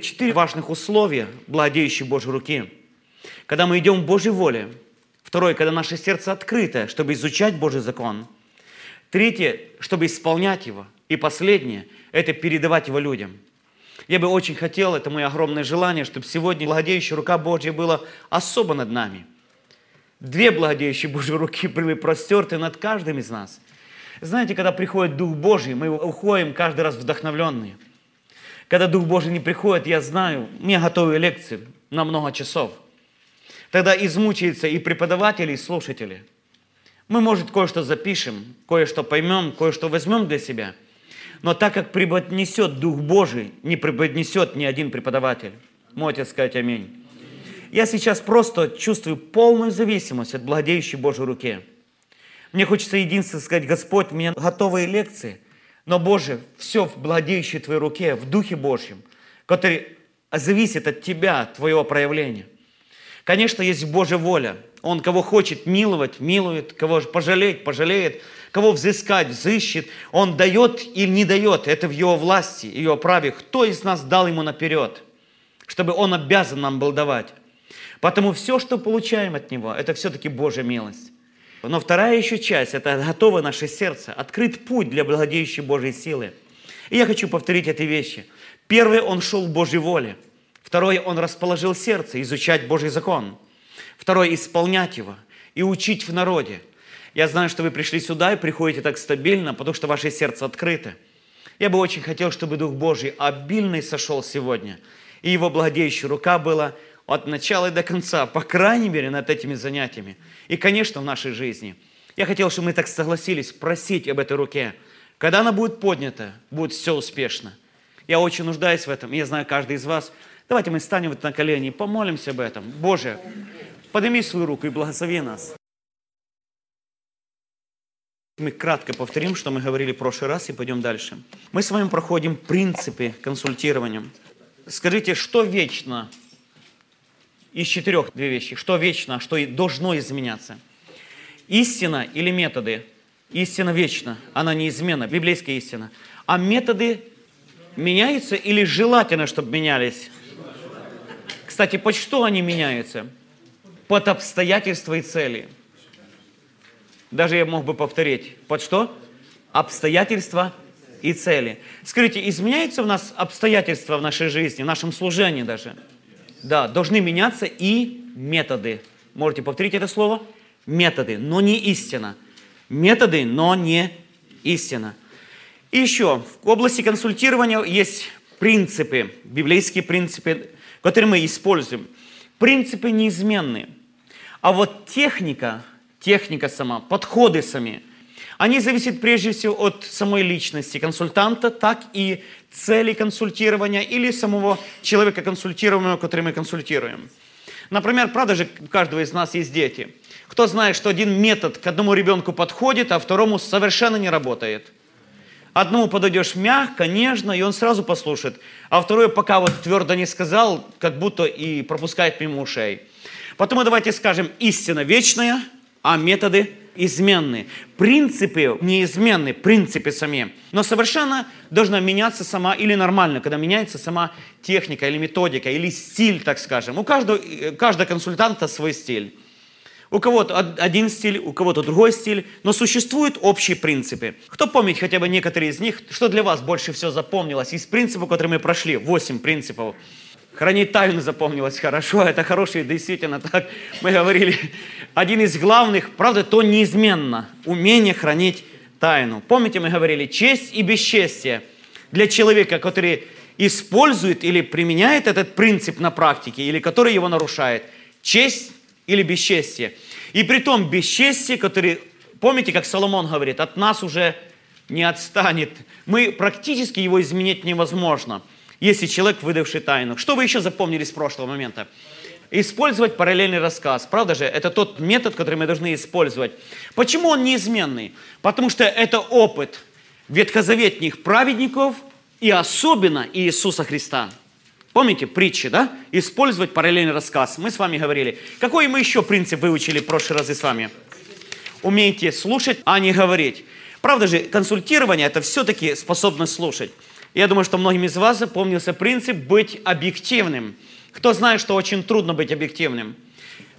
Четыре важных условия благодеющей Божьей руки. Когда мы идем в Божьей воле. Второе, когда наше сердце открыто, чтобы изучать Божий закон. Третье, чтобы исполнять его. И последнее, это передавать его людям. Я бы очень хотел, это мое огромное желание, чтобы сегодня благодеющая рука Божья была особо над нами. Две благодеющие Божьи руки были простерты над каждым из нас. Знаете, когда приходит Дух Божий, мы уходим каждый раз вдохновленные – когда Дух Божий не приходит, я знаю, мне готовые лекции на много часов. Тогда измучается и преподаватели, и слушатели. Мы, может, кое-что запишем, кое-что поймем, кое-что возьмем для себя. Но так как преподнесет Дух Божий, не преподнесет ни один преподаватель. Можете сказать аминь. Я сейчас просто чувствую полную зависимость от благодеющей Божьей руки. Мне хочется единственное сказать, Господь, у меня готовые лекции – но, Боже, все в владеющей Твоей руке, в Духе Божьем, который зависит от Тебя, Твоего проявления. Конечно, есть Божья воля. Он кого хочет миловать, милует, кого пожалеть, пожалеет, кого взыскать, взыщет. Он дает или не дает. Это в Его власти, Его праве. Кто из нас дал Ему наперед, чтобы Он обязан нам был давать? Потому все, что получаем от Него, это все-таки Божья милость. Но вторая еще часть – это готово наше сердце, открыт путь для благодеющей Божьей силы. И я хочу повторить эти вещи. Первое – он шел в Божьей воле. Второе – он расположил сердце, изучать Божий закон. Второе – исполнять его и учить в народе. Я знаю, что вы пришли сюда и приходите так стабильно, потому что ваше сердце открыто. Я бы очень хотел, чтобы Дух Божий обильный сошел сегодня, и Его благодеющая рука была от начала и до конца, по крайней мере, над этими занятиями. И, конечно, в нашей жизни. Я хотел, чтобы мы так согласились просить об этой руке. Когда она будет поднята, будет все успешно. Я очень нуждаюсь в этом, я знаю каждый из вас. Давайте мы станем вот на колени и помолимся об этом. Боже, подними свою руку и благослови нас. Мы кратко повторим, что мы говорили в прошлый раз, и пойдем дальше. Мы с вами проходим принципы консультирования. Скажите, что вечно из четырех две вещи. Что вечно, что должно изменяться. Истина или методы? Истина вечна, она неизменна, библейская истина. А методы меняются или желательно, чтобы менялись? Кстати, под что они меняются? Под обстоятельства и цели. Даже я мог бы повторить. Под что? Обстоятельства и цели. Скажите, изменяются у нас обстоятельства в нашей жизни, в нашем служении даже? Да, должны меняться и методы. Можете повторить это слово? Методы, но не истина. Методы, но не истина. И еще, в области консультирования есть принципы, библейские принципы, которые мы используем. Принципы неизменные. А вот техника, техника сама, подходы сами, они зависят прежде всего от самой личности консультанта, так и цели консультирования или самого человека консультируемого, который мы консультируем. Например, правда же, у каждого из нас есть дети. Кто знает, что один метод к одному ребенку подходит, а второму совершенно не работает. Одному подойдешь мягко, нежно, и он сразу послушает. А второй пока вот твердо не сказал, как будто и пропускает мимо ушей. Потом давайте скажем, истина вечная, а методы изменны. Принципы неизменны, принципы сами. Но совершенно должна меняться сама, или нормально, когда меняется сама техника или методика, или стиль, так скажем. У каждого, каждого консультанта свой стиль. У кого-то один стиль, у кого-то другой стиль, но существуют общие принципы. Кто помнит хотя бы некоторые из них, что для вас больше всего запомнилось из принципов, которые мы прошли? Восемь принципов. Хранить тайну запомнилось хорошо, это хороший, действительно так мы говорили. Один из главных, правда, то неизменно, умение хранить тайну. Помните, мы говорили, честь и бесчестие для человека, который использует или применяет этот принцип на практике, или который его нарушает. Честь или бесчестие. И при том бесчестие, который, помните, как Соломон говорит, от нас уже не отстанет. Мы практически его изменить невозможно – если человек, выдавший тайну. Что вы еще запомнили с прошлого момента? Использовать параллельный рассказ. Правда же? Это тот метод, который мы должны использовать. Почему он неизменный? Потому что это опыт ветхозаветных праведников и особенно Иисуса Христа. Помните притчи, да? Использовать параллельный рассказ. Мы с вами говорили. Какой мы еще принцип выучили в прошлый раз с вами? Умейте слушать, а не говорить. Правда же, консультирование – это все-таки способность слушать. Я думаю, что многим из вас запомнился принцип быть объективным. Кто знает, что очень трудно быть объективным?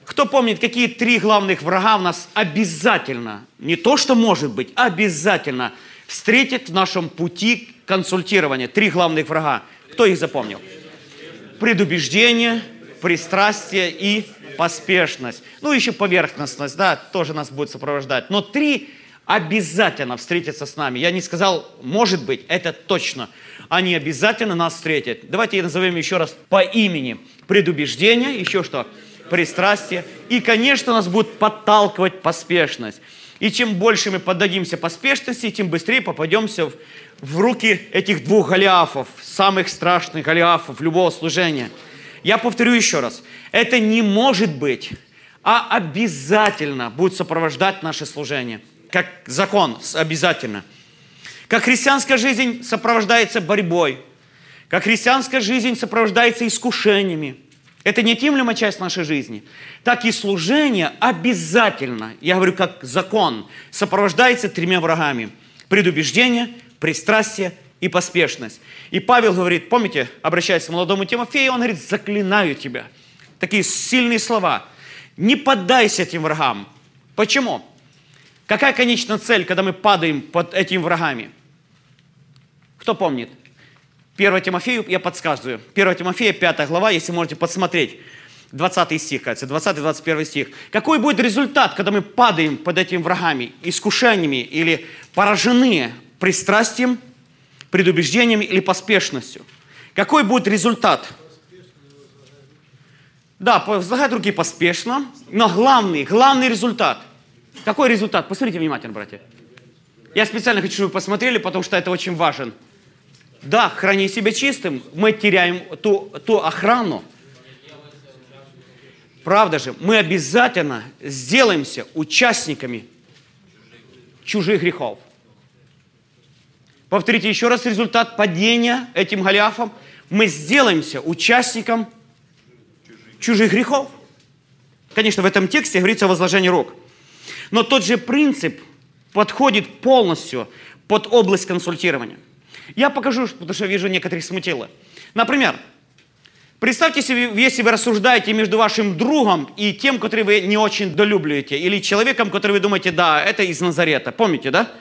Кто помнит, какие три главных врага у нас обязательно, не то что может быть, обязательно встретит в нашем пути консультирования? Три главных врага. Кто их запомнил? Предубеждение, пристрастие и поспешность. Ну, еще поверхностность, да, тоже нас будет сопровождать. Но три обязательно встретятся с нами. Я не сказал, может быть, это точно. Они обязательно нас встретят. Давайте назовем еще раз по имени. Предубеждение, еще что? Пристрастие. И, конечно, нас будет подталкивать поспешность. И чем больше мы поддадимся поспешности, тем быстрее попадемся в, в руки этих двух голиафов, самых страшных голиафов любого служения. Я повторю еще раз. Это не может быть, а обязательно будет сопровождать наше служение как закон обязательно. Как христианская жизнь сопровождается борьбой, как христианская жизнь сопровождается искушениями. Это неотъемлемая часть нашей жизни. Так и служение обязательно, я говорю как закон, сопровождается тремя врагами. Предубеждение, пристрастие и поспешность. И Павел говорит, помните, обращаясь к молодому Тимофею, он говорит, заклинаю тебя. Такие сильные слова. Не поддайся этим врагам. Почему? Какая конечная цель, когда мы падаем под этими врагами? Кто помнит? 1 Тимофею я подсказываю. 1 Тимофея, 5 глава, если можете подсмотреть. 20 стих, кажется, 20-21 стих. Какой будет результат, когда мы падаем под этими врагами, искушениями или поражены пристрастием, предубеждением или поспешностью? Какой будет результат? Да, возлагать руки поспешно, но главный, главный результат какой результат? Посмотрите внимательно, братья. Я специально хочу, чтобы вы посмотрели, потому что это очень важен. Да, храни себя чистым, мы теряем ту, ту охрану. Правда же, мы обязательно сделаемся участниками чужих грехов. Повторите еще раз результат падения этим Голиафом. Мы сделаемся участником чужих грехов. Конечно, в этом тексте говорится о возложении рук. Но тот же принцип подходит полностью под область консультирования. Я покажу, потому что вижу некоторых смутило. Например, представьте себе, если вы рассуждаете между вашим другом и тем, который вы не очень долюбливаете, или человеком, который вы думаете, да, это из Назарета. Помните, да?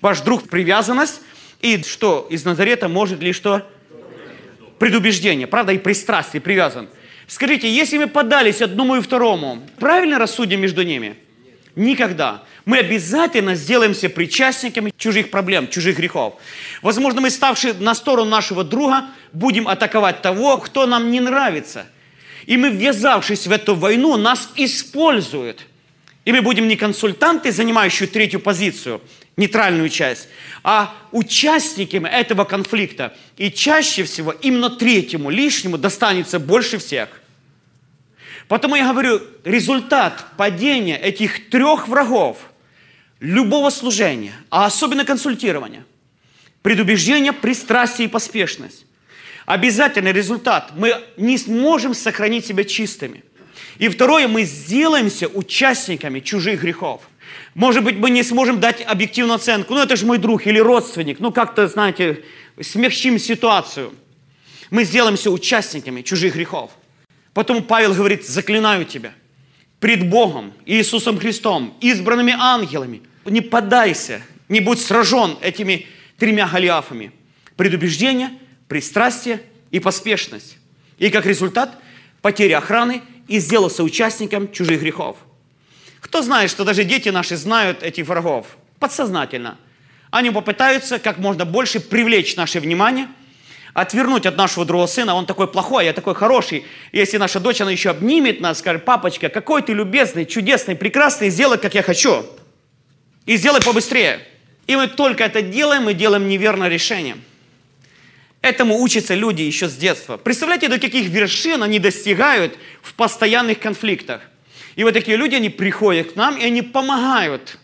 Ваш друг привязанность, и что из Назарета может ли что? Предубеждение, правда, и пристрастие, привязан. Скажите, если мы подались одному и второму, правильно рассудим между ними – Никогда. Мы обязательно сделаемся причастниками чужих проблем, чужих грехов. Возможно, мы, ставшие на сторону нашего друга, будем атаковать того, кто нам не нравится. И мы, ввязавшись в эту войну, нас используют. И мы будем не консультанты, занимающие третью позицию, нейтральную часть, а участниками этого конфликта. И чаще всего именно третьему, лишнему достанется больше всех – Потому я говорю, результат падения этих трех врагов любого служения, а особенно консультирования, предубеждение, пристрастие и поспешность. Обязательный результат. Мы не сможем сохранить себя чистыми. И второе, мы сделаемся участниками чужих грехов. Может быть, мы не сможем дать объективную оценку. Ну, это же мой друг или родственник. Ну, как-то, знаете, смягчим ситуацию. Мы сделаемся участниками чужих грехов. Потом Павел говорит, заклинаю тебя пред Богом, Иисусом Христом, избранными ангелами. Не поддайся, не будь сражен этими тремя голиафами. Предубеждение, пристрастие и поспешность. И как результат потеря охраны и сделался участником чужих грехов. Кто знает, что даже дети наши знают этих врагов? Подсознательно. Они попытаются как можно больше привлечь наше внимание – отвернуть от нашего другого сына, он такой плохой, я такой хороший. Если наша дочь, она еще обнимет нас, скажет, папочка, какой ты любезный, чудесный, прекрасный, сделай, как я хочу. И сделай побыстрее. И мы только это делаем, мы делаем неверное решение. Этому учатся люди еще с детства. Представляете, до каких вершин они достигают в постоянных конфликтах. И вот такие люди, они приходят к нам, и они помогают,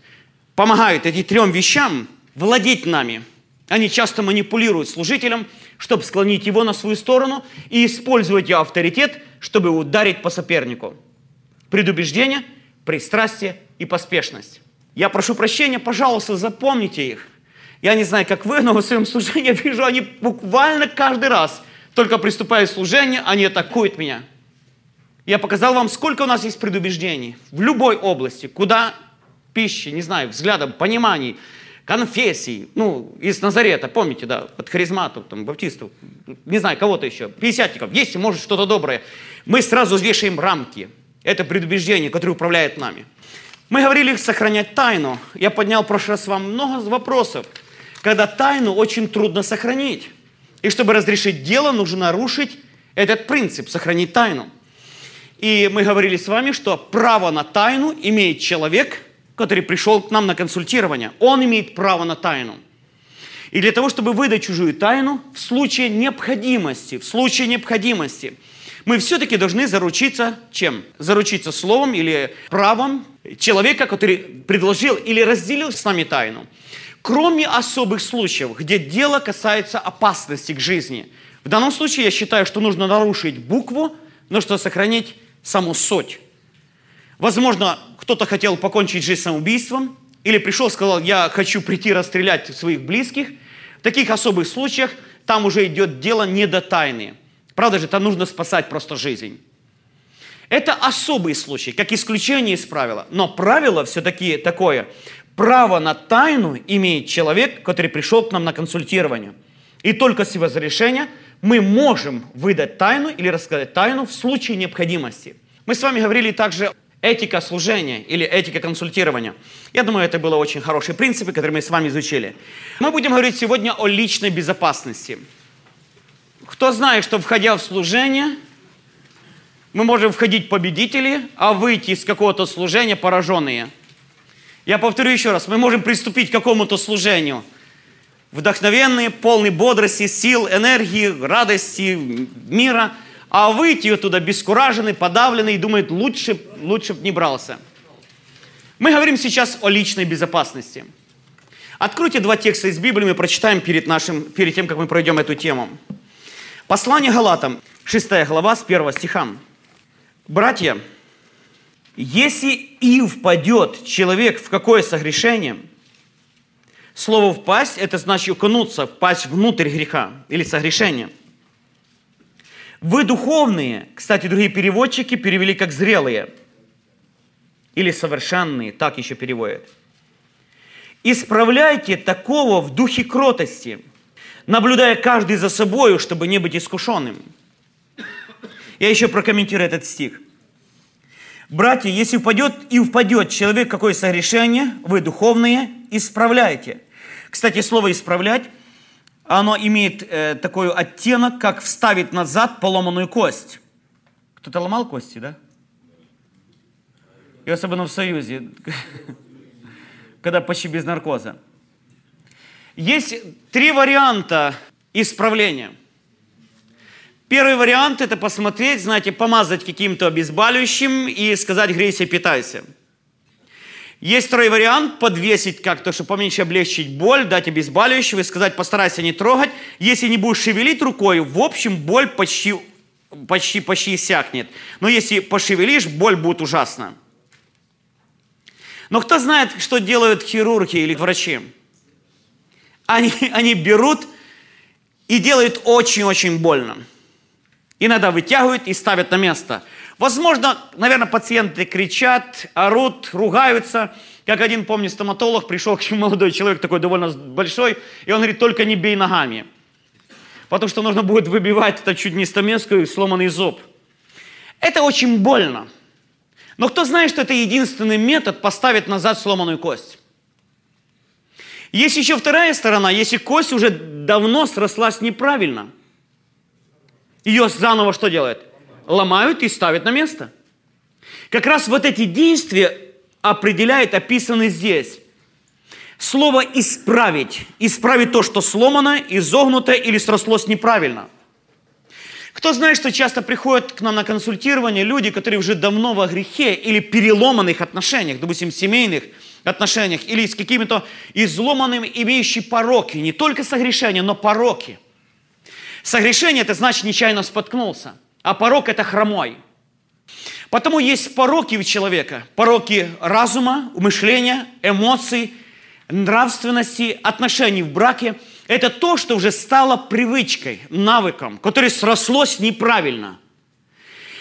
помогают этим трем вещам владеть нами. Они часто манипулируют служителем, чтобы склонить его на свою сторону и использовать его авторитет, чтобы ударить по сопернику. Предубеждение, пристрастие и поспешность. Я прошу прощения, пожалуйста, запомните их. Я не знаю, как вы, но в своем служении я вижу, они буквально каждый раз, только приступая к служению, они атакуют меня. Я показал вам, сколько у нас есть предубеждений в любой области, куда пищи, не знаю, взглядом, пониманий, конфессий, ну, из Назарета, помните, да, от харизматов, там, баптистов, не знаю, кого-то еще, пятидесятников, есть, может, что-то доброе. Мы сразу вешаем рамки. Это предубеждение, которое управляет нами. Мы говорили сохранять тайну. Я поднял в прошлый раз вам много вопросов, когда тайну очень трудно сохранить. И чтобы разрешить дело, нужно нарушить этот принцип, сохранить тайну. И мы говорили с вами, что право на тайну имеет человек, который пришел к нам на консультирование. Он имеет право на тайну. И для того, чтобы выдать чужую тайну, в случае необходимости, в случае необходимости, мы все-таки должны заручиться чем? Заручиться словом или правом человека, который предложил или разделил с нами тайну. Кроме особых случаев, где дело касается опасности к жизни. В данном случае я считаю, что нужно нарушить букву, но что сохранить саму суть. Возможно, кто-то хотел покончить жизнь самоубийством, или пришел, сказал, я хочу прийти расстрелять своих близких. В таких особых случаях там уже идет дело не до тайны. Правда же, там нужно спасать просто жизнь. Это особый случай, как исключение из правила. Но правило все-таки такое. Право на тайну имеет человек, который пришел к нам на консультирование. И только с его разрешения мы можем выдать тайну или рассказать тайну в случае необходимости. Мы с вами говорили также этика служения или этика консультирования. Я думаю, это было очень хорошие принципы, которые мы с вами изучили. Мы будем говорить сегодня о личной безопасности. Кто знает, что входя в служение, мы можем входить победители, а выйти из какого-то служения пораженные. Я повторю еще раз, мы можем приступить к какому-то служению вдохновенные, полные бодрости, сил, энергии, радости, мира – а выйти оттуда бескураженный, подавленный и думает, лучше, лучше бы не брался. Мы говорим сейчас о личной безопасности. Откройте два текста из Библии, мы прочитаем перед, нашим, перед тем, как мы пройдем эту тему. Послание Галатам, 6 глава, с 1 стиха. «Братья, если и впадет человек в какое согрешение, слово «впасть» – это значит укнуться, впасть внутрь греха или согрешения – вы духовные, кстати, другие переводчики перевели как зрелые. Или совершенные, так еще переводят. Исправляйте такого в духе кротости, наблюдая каждый за собой, чтобы не быть искушенным. Я еще прокомментирую этот стих. Братья, если упадет и упадет человек какое согрешение, вы духовные, исправляйте. Кстати, слово «исправлять» оно имеет э, такой оттенок, как вставить назад поломанную кость. Кто-то ломал кости, да? И особенно в Союзе, когда почти без наркоза. Есть три варианта исправления. Первый вариант – это посмотреть, знаете, помазать каким-то обезболивающим и сказать «грейся, питайся». Есть второй вариант – подвесить как-то, чтобы поменьше облегчить боль, дать обезболивающего и сказать, постарайся не трогать. Если не будешь шевелить рукой, в общем, боль почти, почти, почти иссякнет. Но если пошевелишь, боль будет ужасна. Но кто знает, что делают хирурги или врачи? Они, они берут и делают очень-очень больно. Иногда вытягивают и ставят на место – Возможно, наверное, пациенты кричат, орут, ругаются. Как один, помню, стоматолог, пришел к молодой человек, такой довольно большой, и он говорит, только не бей ногами. Потому что нужно будет выбивать это чуть не стамеску сломанный зуб. Это очень больно. Но кто знает, что это единственный метод поставить назад сломанную кость? Есть еще вторая сторона, если кость уже давно срослась неправильно. Ее заново что делает? Ломают и ставят на место. Как раз вот эти действия определяет, описаны здесь. Слово «исправить». Исправить то, что сломано, изогнуто или срослось неправильно. Кто знает, что часто приходят к нам на консультирование люди, которые уже давно во грехе или переломанных отношениях, допустим, семейных отношениях, или с какими-то изломанными, имеющими пороки, не только согрешения, но пороки. Согрешение – это значит, нечаянно споткнулся. А порок – это хромой. Потому есть пороки у человека. Пороки разума, мышления, эмоций, нравственности, отношений в браке – это то, что уже стало привычкой, навыком, которое срослось неправильно.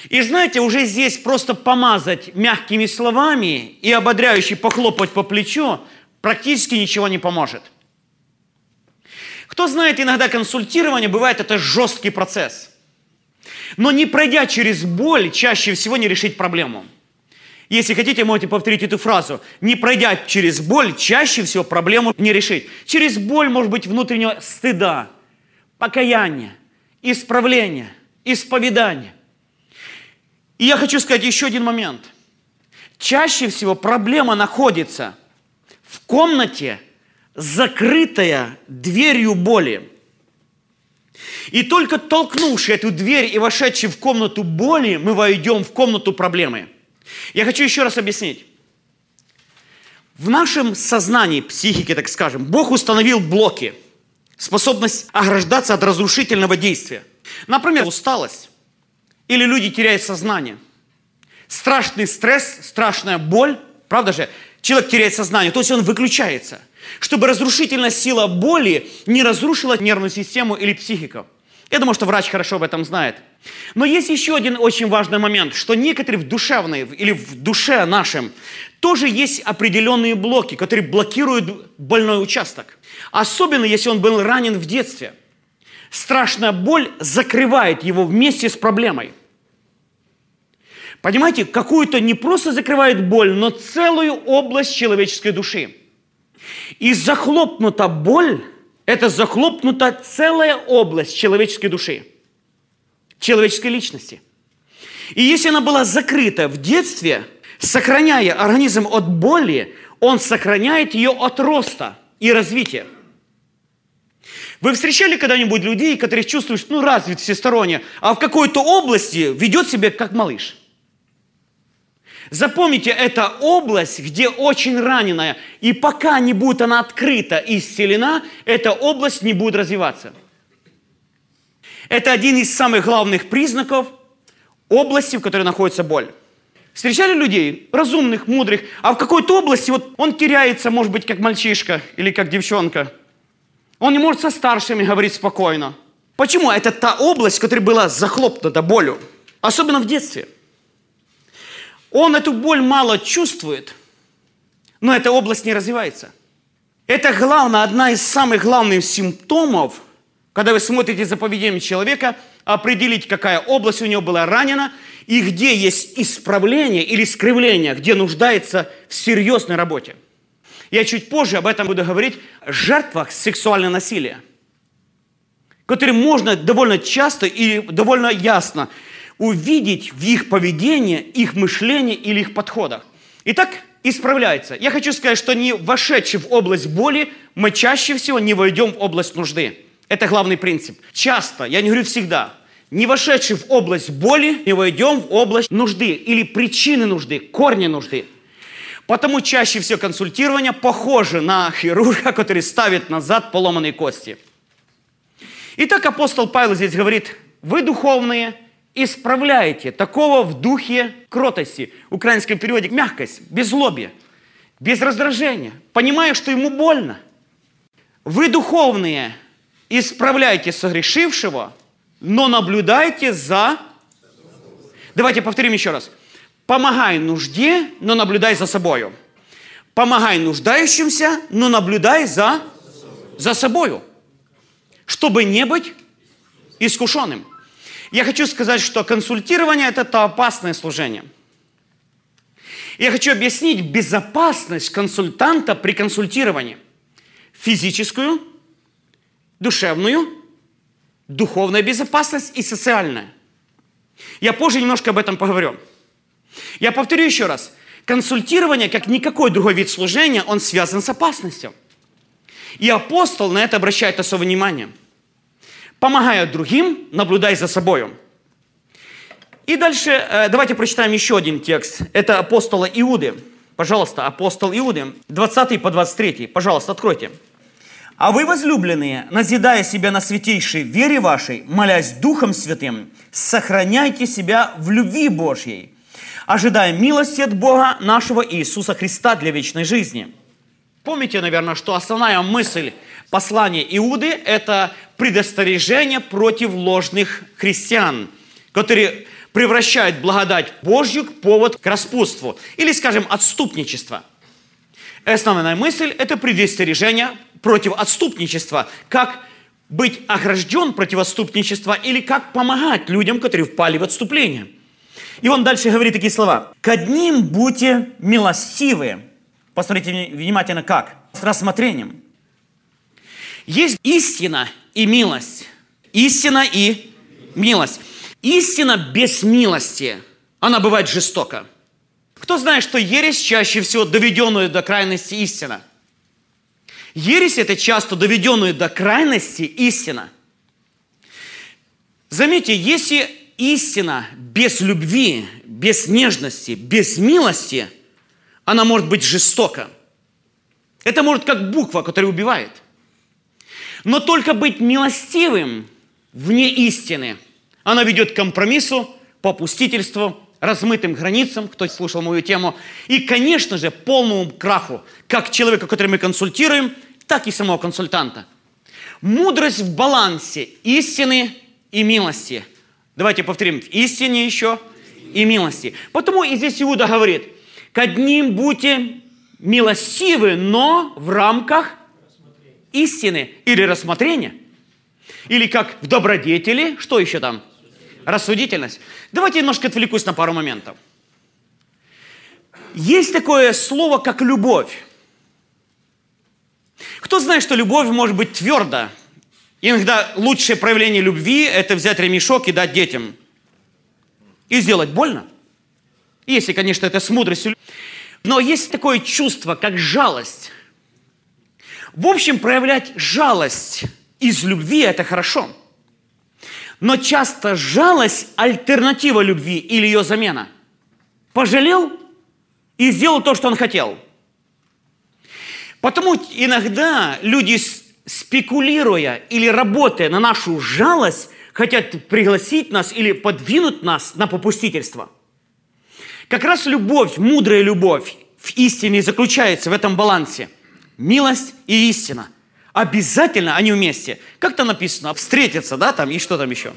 И знаете, уже здесь просто помазать мягкими словами и ободряюще похлопать по плечу практически ничего не поможет. Кто знает, иногда консультирование бывает это жесткий процесс. Но не пройдя через боль, чаще всего не решить проблему. Если хотите, можете повторить эту фразу. Не пройдя через боль, чаще всего проблему не решить. Через боль может быть внутреннего стыда, покаяния, исправления, исповедания. И я хочу сказать еще один момент. Чаще всего проблема находится в комнате, закрытая дверью боли. И только толкнувши эту дверь и вошедший в комнату боли, мы войдем в комнату проблемы. Я хочу еще раз объяснить. В нашем сознании, психике, так скажем, Бог установил блоки, способность ограждаться от разрушительного действия. Например, усталость. Или люди теряют сознание. Страшный стресс, страшная боль. Правда же? Человек теряет сознание, то есть он выключается. Чтобы разрушительная сила боли не разрушила нервную систему или психику. Я думаю, что врач хорошо об этом знает. Но есть еще один очень важный момент, что некоторые в душевной или в душе нашем тоже есть определенные блоки, которые блокируют больной участок. Особенно, если он был ранен в детстве. Страшная боль закрывает его вместе с проблемой. Понимаете, какую-то не просто закрывает боль, но целую область человеческой души. И захлопнута боль – это захлопнута целая область человеческой души, человеческой личности. И если она была закрыта в детстве, сохраняя организм от боли, он сохраняет ее от роста и развития. Вы встречали когда-нибудь людей, которые чувствуют, ну, развит всесторонне, а в какой-то области ведет себя как малыш – Запомните, это область, где очень раненая, и пока не будет она открыта и исцелена, эта область не будет развиваться. Это один из самых главных признаков области, в которой находится боль. Встречали людей, разумных, мудрых, а в какой-то области вот он теряется, может быть, как мальчишка или как девчонка. Он не может со старшими говорить спокойно. Почему? Это та область, которая была захлопнута болью. Особенно в детстве – он эту боль мало чувствует, но эта область не развивается. Это главное, одна из самых главных симптомов, когда вы смотрите за поведением человека, определить, какая область у него была ранена, и где есть исправление или скривление, где нуждается в серьезной работе. Я чуть позже об этом буду говорить, о жертвах сексуального насилия, которые можно довольно часто и довольно ясно увидеть в их поведении, их мышлении или их подходах. Итак, исправляется. Я хочу сказать, что не вошедший в область боли, мы чаще всего не войдем в область нужды. Это главный принцип. Часто, я не говорю всегда, не вошедший в область боли, не войдем в область нужды или причины нужды, корни нужды. Потому чаще всего консультирование похоже на хирурга, который ставит назад поломанные кости. Итак, апостол Павел здесь говорит, вы духовные, исправляете такого в духе кротости. В украинском переводе мягкость, без злобия, без раздражения, понимая, что ему больно. Вы духовные, исправляйте согрешившего, но наблюдайте за... Давайте повторим еще раз. Помогай нужде, но наблюдай за собою. Помогай нуждающимся, но наблюдай за, за собою. Чтобы не быть искушенным. Я хочу сказать, что консультирование – это то опасное служение. Я хочу объяснить безопасность консультанта при консультировании. Физическую, душевную, духовная безопасность и социальная. Я позже немножко об этом поговорю. Я повторю еще раз. Консультирование, как никакой другой вид служения, он связан с опасностью. И апостол на это обращает особое внимание – помогая другим, наблюдай за собой. И дальше э, давайте прочитаем еще один текст. Это апостола Иуды. Пожалуйста, апостол Иуды, 20 по 23. Пожалуйста, откройте. «А вы, возлюбленные, назидая себя на святейшей вере вашей, молясь Духом Святым, сохраняйте себя в любви Божьей, ожидая милости от Бога нашего Иисуса Христа для вечной жизни. Помните, наверное, что основная мысль послания Иуды – это предостережение против ложных христиан, которые превращают благодать Божью в повод к распутству или, скажем, отступничество. Основная мысль – это предостережение против отступничества, как быть огражден против отступничества или как помогать людям, которые впали в отступление. И он дальше говорит такие слова. «К одним будьте милостивы». Посмотрите внимательно как. С рассмотрением. Есть истина и милость. Истина и милость. Истина без милости, она бывает жестока. Кто знает, что ересь чаще всего доведенную до крайности истина? Ересь – это часто доведенную до крайности истина. Заметьте, если истина без любви, без нежности, без милости, она может быть жестока. Это может как буква, которая убивает. Но только быть милостивым вне истины – она ведет к компромиссу, попустительству, размытым границам, кто слушал мою тему, и, конечно же, полному краху, как человека, который мы консультируем, так и самого консультанта. Мудрость в балансе истины и милости. Давайте повторим. В истине еще и милости. Потому и здесь Иуда говорит, к одним будьте милостивы, но в рамках истины или рассмотрения. Или как в добродетели, что еще там? Рассудительность. Давайте немножко отвлекусь на пару моментов. Есть такое слово, как любовь. Кто знает, что любовь может быть твердо? Иногда лучшее проявление любви – это взять ремешок и дать детям. И сделать больно. Если, конечно, это с мудростью. Но есть такое чувство, как жалость. В общем, проявлять жалость из любви – это хорошо – но часто жалость – альтернатива любви или ее замена. Пожалел и сделал то, что он хотел. Потому иногда люди, спекулируя или работая на нашу жалость, хотят пригласить нас или подвинуть нас на попустительство. Как раз любовь, мудрая любовь в истине заключается в этом балансе. Милость и истина – Обязательно они вместе. Как то написано? Встретятся, да, там, и что там еще?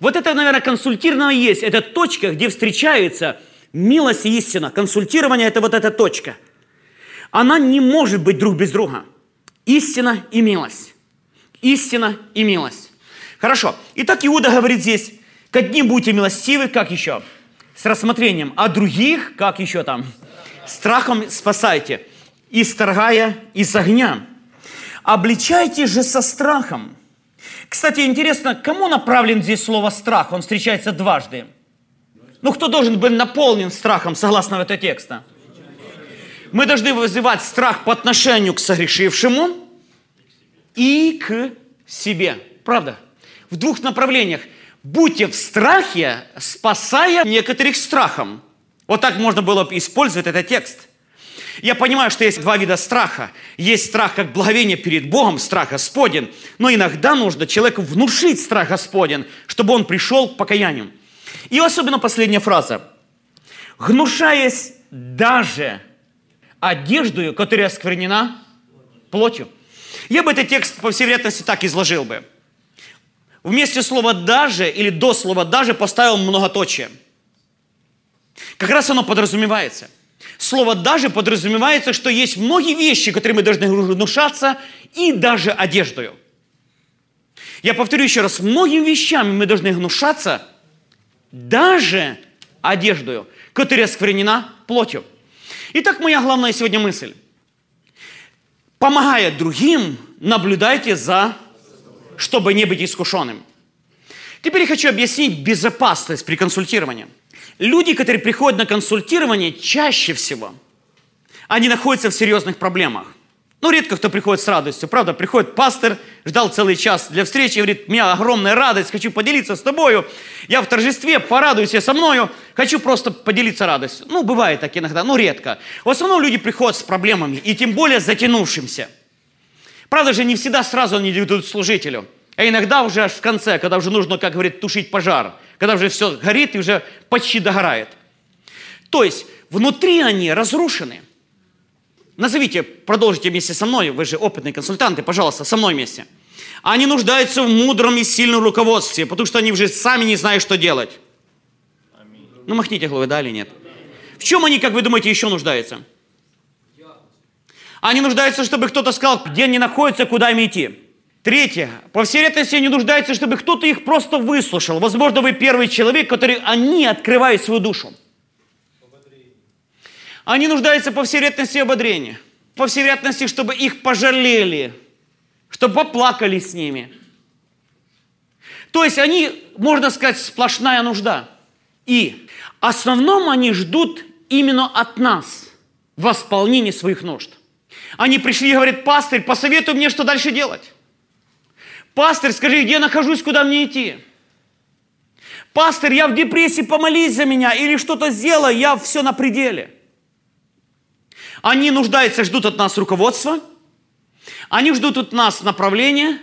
Вот это, наверное, консультированное есть. Это точка, где встречаются милость и истина. Консультирование – это вот эта точка. Она не может быть друг без друга. Истина и милость. Истина и милость. Хорошо. Итак, Иуда говорит здесь, к одним будьте милостивы, как еще? С рассмотрением. А других, как еще там? Страхом спасайте. Исторгая из огня. Обличайте же со страхом. Кстати, интересно, кому направлен здесь слово «страх»? Он встречается дважды. Ну, кто должен быть наполнен страхом, согласно этого текста? Мы должны вызывать страх по отношению к согрешившему и к себе. Правда? В двух направлениях. Будьте в страхе, спасая некоторых страхом. Вот так можно было бы использовать этот текст – я понимаю, что есть два вида страха. Есть страх как благовение перед Богом, страх Господен. Но иногда нужно человеку внушить страх Господен, чтобы он пришел к покаянию. И особенно последняя фраза. «Гнушаясь даже одеждою, которая осквернена плотью». Я бы этот текст, по всей вероятности, так изложил бы. Вместе слова «даже» или до слова «даже» поставил многоточие. Как раз оно подразумевается – Слово «даже» подразумевается, что есть многие вещи, которые мы должны внушаться, и даже одеждою. Я повторю еще раз, многими вещами мы должны внушаться, даже одеждою, которая сквернена плотью. Итак, моя главная сегодня мысль. Помогая другим, наблюдайте за, чтобы не быть искушенным. Теперь я хочу объяснить безопасность при консультировании. Люди, которые приходят на консультирование, чаще всего, они находятся в серьезных проблемах. Ну, редко кто приходит с радостью. Правда, приходит пастор, ждал целый час для встречи, говорит, у меня огромная радость, хочу поделиться с тобою. Я в торжестве, порадуйся со мною, хочу просто поделиться радостью. Ну, бывает так иногда, но редко. В основном люди приходят с проблемами, и тем более затянувшимся. Правда же, не всегда сразу они идут служителю. А иногда уже аж в конце, когда уже нужно, как говорит, тушить пожар – когда уже все горит и уже почти догорает. То есть внутри они разрушены. назовите, продолжите вместе со мной, вы же опытные консультанты, пожалуйста, со мной вместе. Они нуждаются в мудром и сильном руководстве, потому что они уже сами не знают, что делать. Ну, махните головой, да или нет? В чем они, как вы думаете, еще нуждаются? Они нуждаются, чтобы кто-то сказал, где они находятся, куда им идти. Третье. По всей вероятности, они нуждаются, чтобы кто-то их просто выслушал. Возможно, вы первый человек, который они открывают свою душу. Они нуждаются, по всей вероятности, ободрения. По всей вероятности, чтобы их пожалели, чтобы поплакали с ними. То есть они, можно сказать, сплошная нужда. И основном они ждут именно от нас восполнения своих нужд. Они пришли и говорят, пастырь, посоветуй мне, что дальше делать. Пастырь, скажи, где я нахожусь, куда мне идти. Пастырь, я в депрессии, помолись за меня, или что-то сделай, я все на пределе. Они нуждаются, ждут от нас руководства, они ждут от нас направления,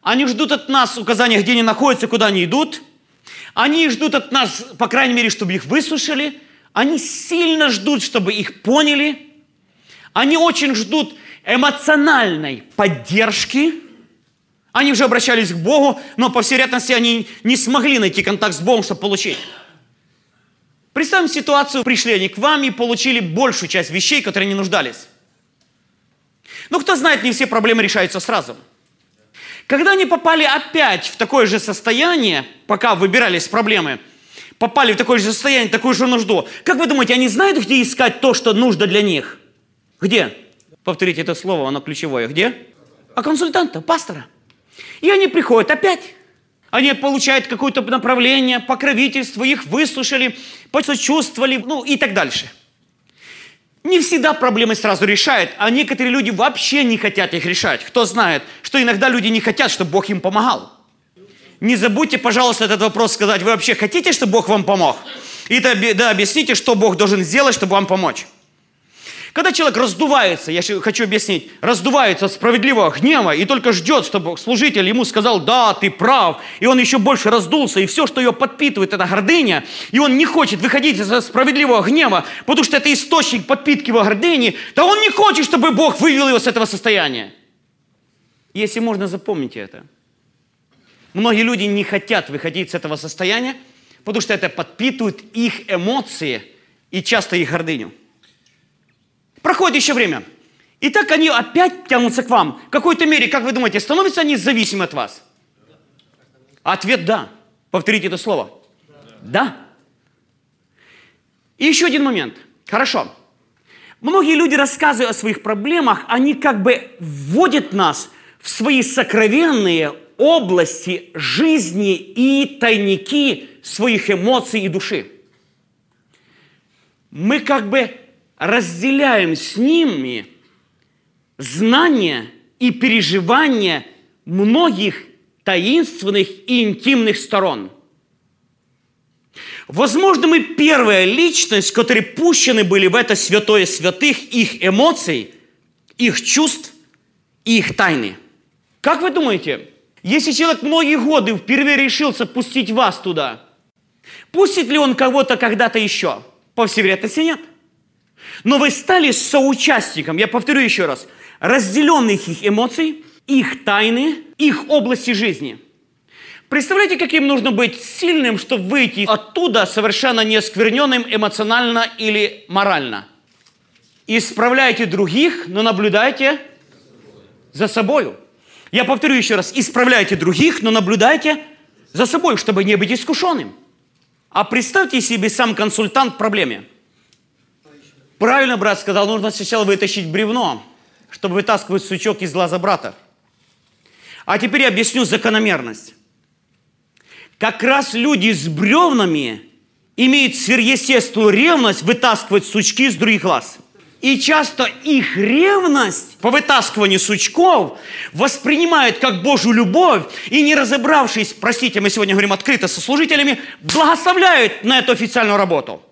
они ждут от нас указания, где они находятся, куда они идут. Они ждут от нас, по крайней мере, чтобы их выслушали. Они сильно ждут, чтобы их поняли. Они очень ждут эмоциональной поддержки. Они уже обращались к Богу, но по всей вероятности они не смогли найти контакт с Богом, чтобы получить. Представим ситуацию, пришли они к вам и получили большую часть вещей, которые они нуждались. Но кто знает, не все проблемы решаются сразу. Когда они попали опять в такое же состояние, пока выбирались проблемы, попали в такое же состояние, такую же нужду, как вы думаете, они знают, где искать то, что нужно для них? Где? Повторите это слово, оно ключевое. Где? А консультанта, пастора. И они приходят опять. Они получают какое-то направление, покровительство, их выслушали, посочувствовали, ну и так дальше. Не всегда проблемы сразу решают, а некоторые люди вообще не хотят их решать. Кто знает, что иногда люди не хотят, чтобы Бог им помогал. Не забудьте, пожалуйста, этот вопрос сказать. Вы вообще хотите, чтобы Бог вам помог? И да, объясните, что Бог должен сделать, чтобы вам помочь. Когда человек раздувается, я хочу объяснить, раздувается от справедливого гнева и только ждет, чтобы служитель ему сказал, да, ты прав, и он еще больше раздулся, и все, что ее подпитывает, это гордыня, и он не хочет выходить из справедливого гнева, потому что это источник подпитки его гордыни, то он не хочет, чтобы Бог вывел его с этого состояния. Если можно, запомните это. Многие люди не хотят выходить с этого состояния, потому что это подпитывает их эмоции и часто их гордыню. Проходит еще время. И так они опять тянутся к вам. В какой-то мере, как вы думаете, становятся они зависимы от вас? Ответ «да». Повторите это слово. Да. И еще один момент. Хорошо. Многие люди, рассказывая о своих проблемах, они как бы вводят нас в свои сокровенные области жизни и тайники своих эмоций и души. Мы как бы разделяем с ними знания и переживания многих таинственных и интимных сторон. Возможно, мы первая личность, которые пущены были в это святое святых их эмоций, их чувств и их тайны. Как вы думаете, если человек многие годы впервые решился пустить вас туда, пустит ли он кого-то когда-то еще? По всей вероятности нет. Но вы стали соучастником, я повторю еще раз, разделенных их эмоций, их тайны, их области жизни. Представляете, каким нужно быть сильным, чтобы выйти оттуда совершенно не оскверненным эмоционально или морально? Исправляйте других, но наблюдайте за собой. Я повторю еще раз. Исправляйте других, но наблюдайте за собой, чтобы не быть искушенным. А представьте себе сам консультант в проблеме. Правильно брат сказал, нужно сначала вытащить бревно, чтобы вытаскивать сучок из глаза брата. А теперь я объясню закономерность. Как раз люди с бревнами имеют сверхъестественную ревность вытаскивать сучки из других глаз. И часто их ревность по вытаскиванию сучков воспринимают как Божью любовь и не разобравшись, простите, мы сегодня говорим открыто со служителями, благословляют на эту официальную работу –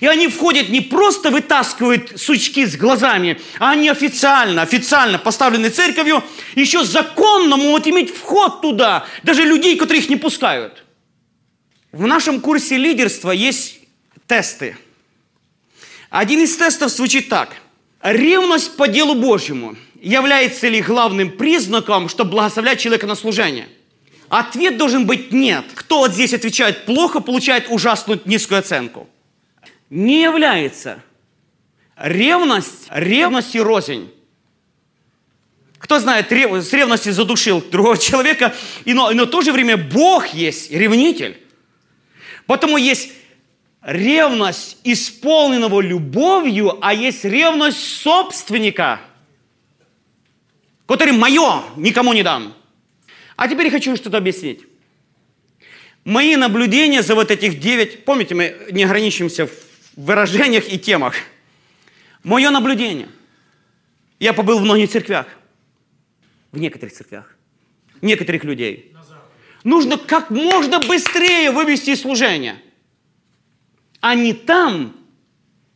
и они входят, не просто вытаскивают сучки с глазами, а они официально, официально поставлены церковью, еще законно могут иметь вход туда, даже людей, которые их не пускают. В нашем курсе лидерства есть тесты. Один из тестов звучит так. Ревность по делу Божьему является ли главным признаком, чтобы благословлять человека на служение? Ответ должен быть нет. Кто вот здесь отвечает плохо, получает ужасную низкую оценку. Не является. Ревность, ревность и рознь. Кто знает, с ревностью задушил другого человека, и но, но в то же время Бог есть ревнитель. Потому есть ревность исполненного любовью, а есть ревность собственника, который мое, никому не дам. А теперь я хочу что-то объяснить. Мои наблюдения за вот этих девять, помните, мы не ограничимся в выражениях и темах. Мое наблюдение. Я побыл в многих церквях. В некоторых церквях. Некоторых людей. Нужно как можно быстрее вывести служение – а не там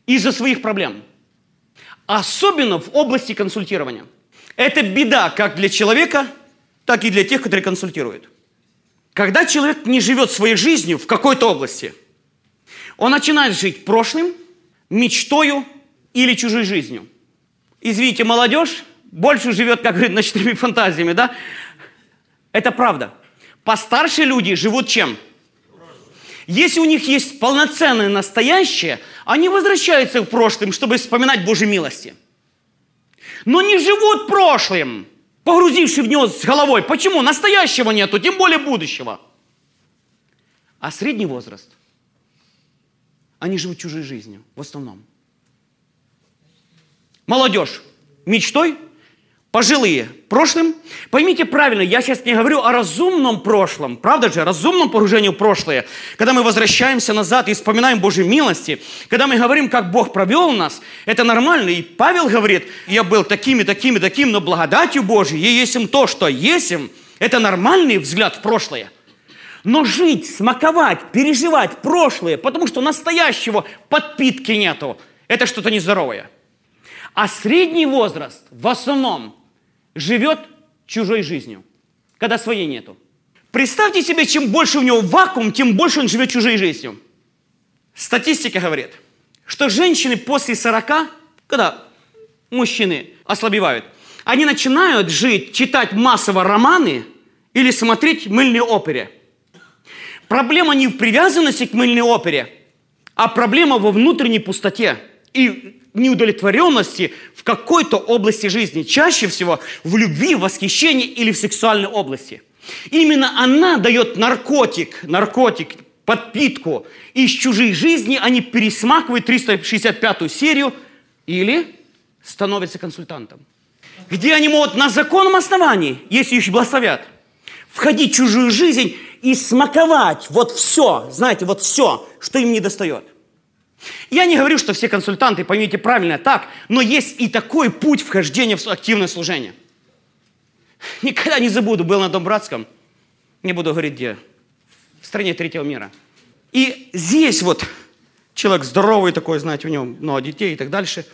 из-за своих проблем. Особенно в области консультирования. Это беда как для человека, так и для тех, которые консультируют. Когда человек не живет своей жизнью в какой-то области, он начинает жить прошлым, мечтою или чужой жизнью. Извините, молодежь больше живет, как говорит, ночными фантазиями, да? Это правда. Постарше люди живут чем? Если у них есть полноценное настоящее, они возвращаются к прошлым, чтобы вспоминать Божьи милости. Но не живут прошлым, погрузившись в него с головой. Почему? Настоящего нету, тем более будущего. А средний возраст, они живут чужой жизнью в основном. Молодежь мечтой, пожилые прошлым. Поймите правильно, я сейчас не говорю о разумном прошлом, правда же, разумном погружении в прошлое, когда мы возвращаемся назад и вспоминаем Божьи милости, когда мы говорим, как Бог провел нас, это нормально. И Павел говорит, я был таким и таким и таким, но благодатью Божьей, и есть им то, что есть им, это нормальный взгляд в прошлое. Но жить, смаковать, переживать прошлое, потому что настоящего подпитки нету, это что-то нездоровое. А средний возраст в основном живет чужой жизнью, когда своей нету. Представьте себе, чем больше у него вакуум, тем больше он живет чужой жизнью. Статистика говорит, что женщины после 40, когда мужчины ослабевают, они начинают жить, читать массово романы или смотреть мыльные оперы. Проблема не в привязанности к мыльной опере, а проблема во внутренней пустоте и неудовлетворенности в какой-то области жизни. Чаще всего в любви, в восхищении или в сексуальной области. Именно она дает наркотик, наркотик, подпитку из чужих жизней. Они пересмакивают 365-ю серию или становятся консультантом. Где они могут на законном основании, если их благословят, входить в чужую жизнь и смаковать вот все, знаете, вот все, что им не достает. Я не говорю, что все консультанты, поймите правильно, так, но есть и такой путь вхождения в активное служение. Никогда не забуду, был на Домбратском, не буду говорить где, в стране третьего мира. И здесь вот человек здоровый такой, знаете, у него много детей и так дальше.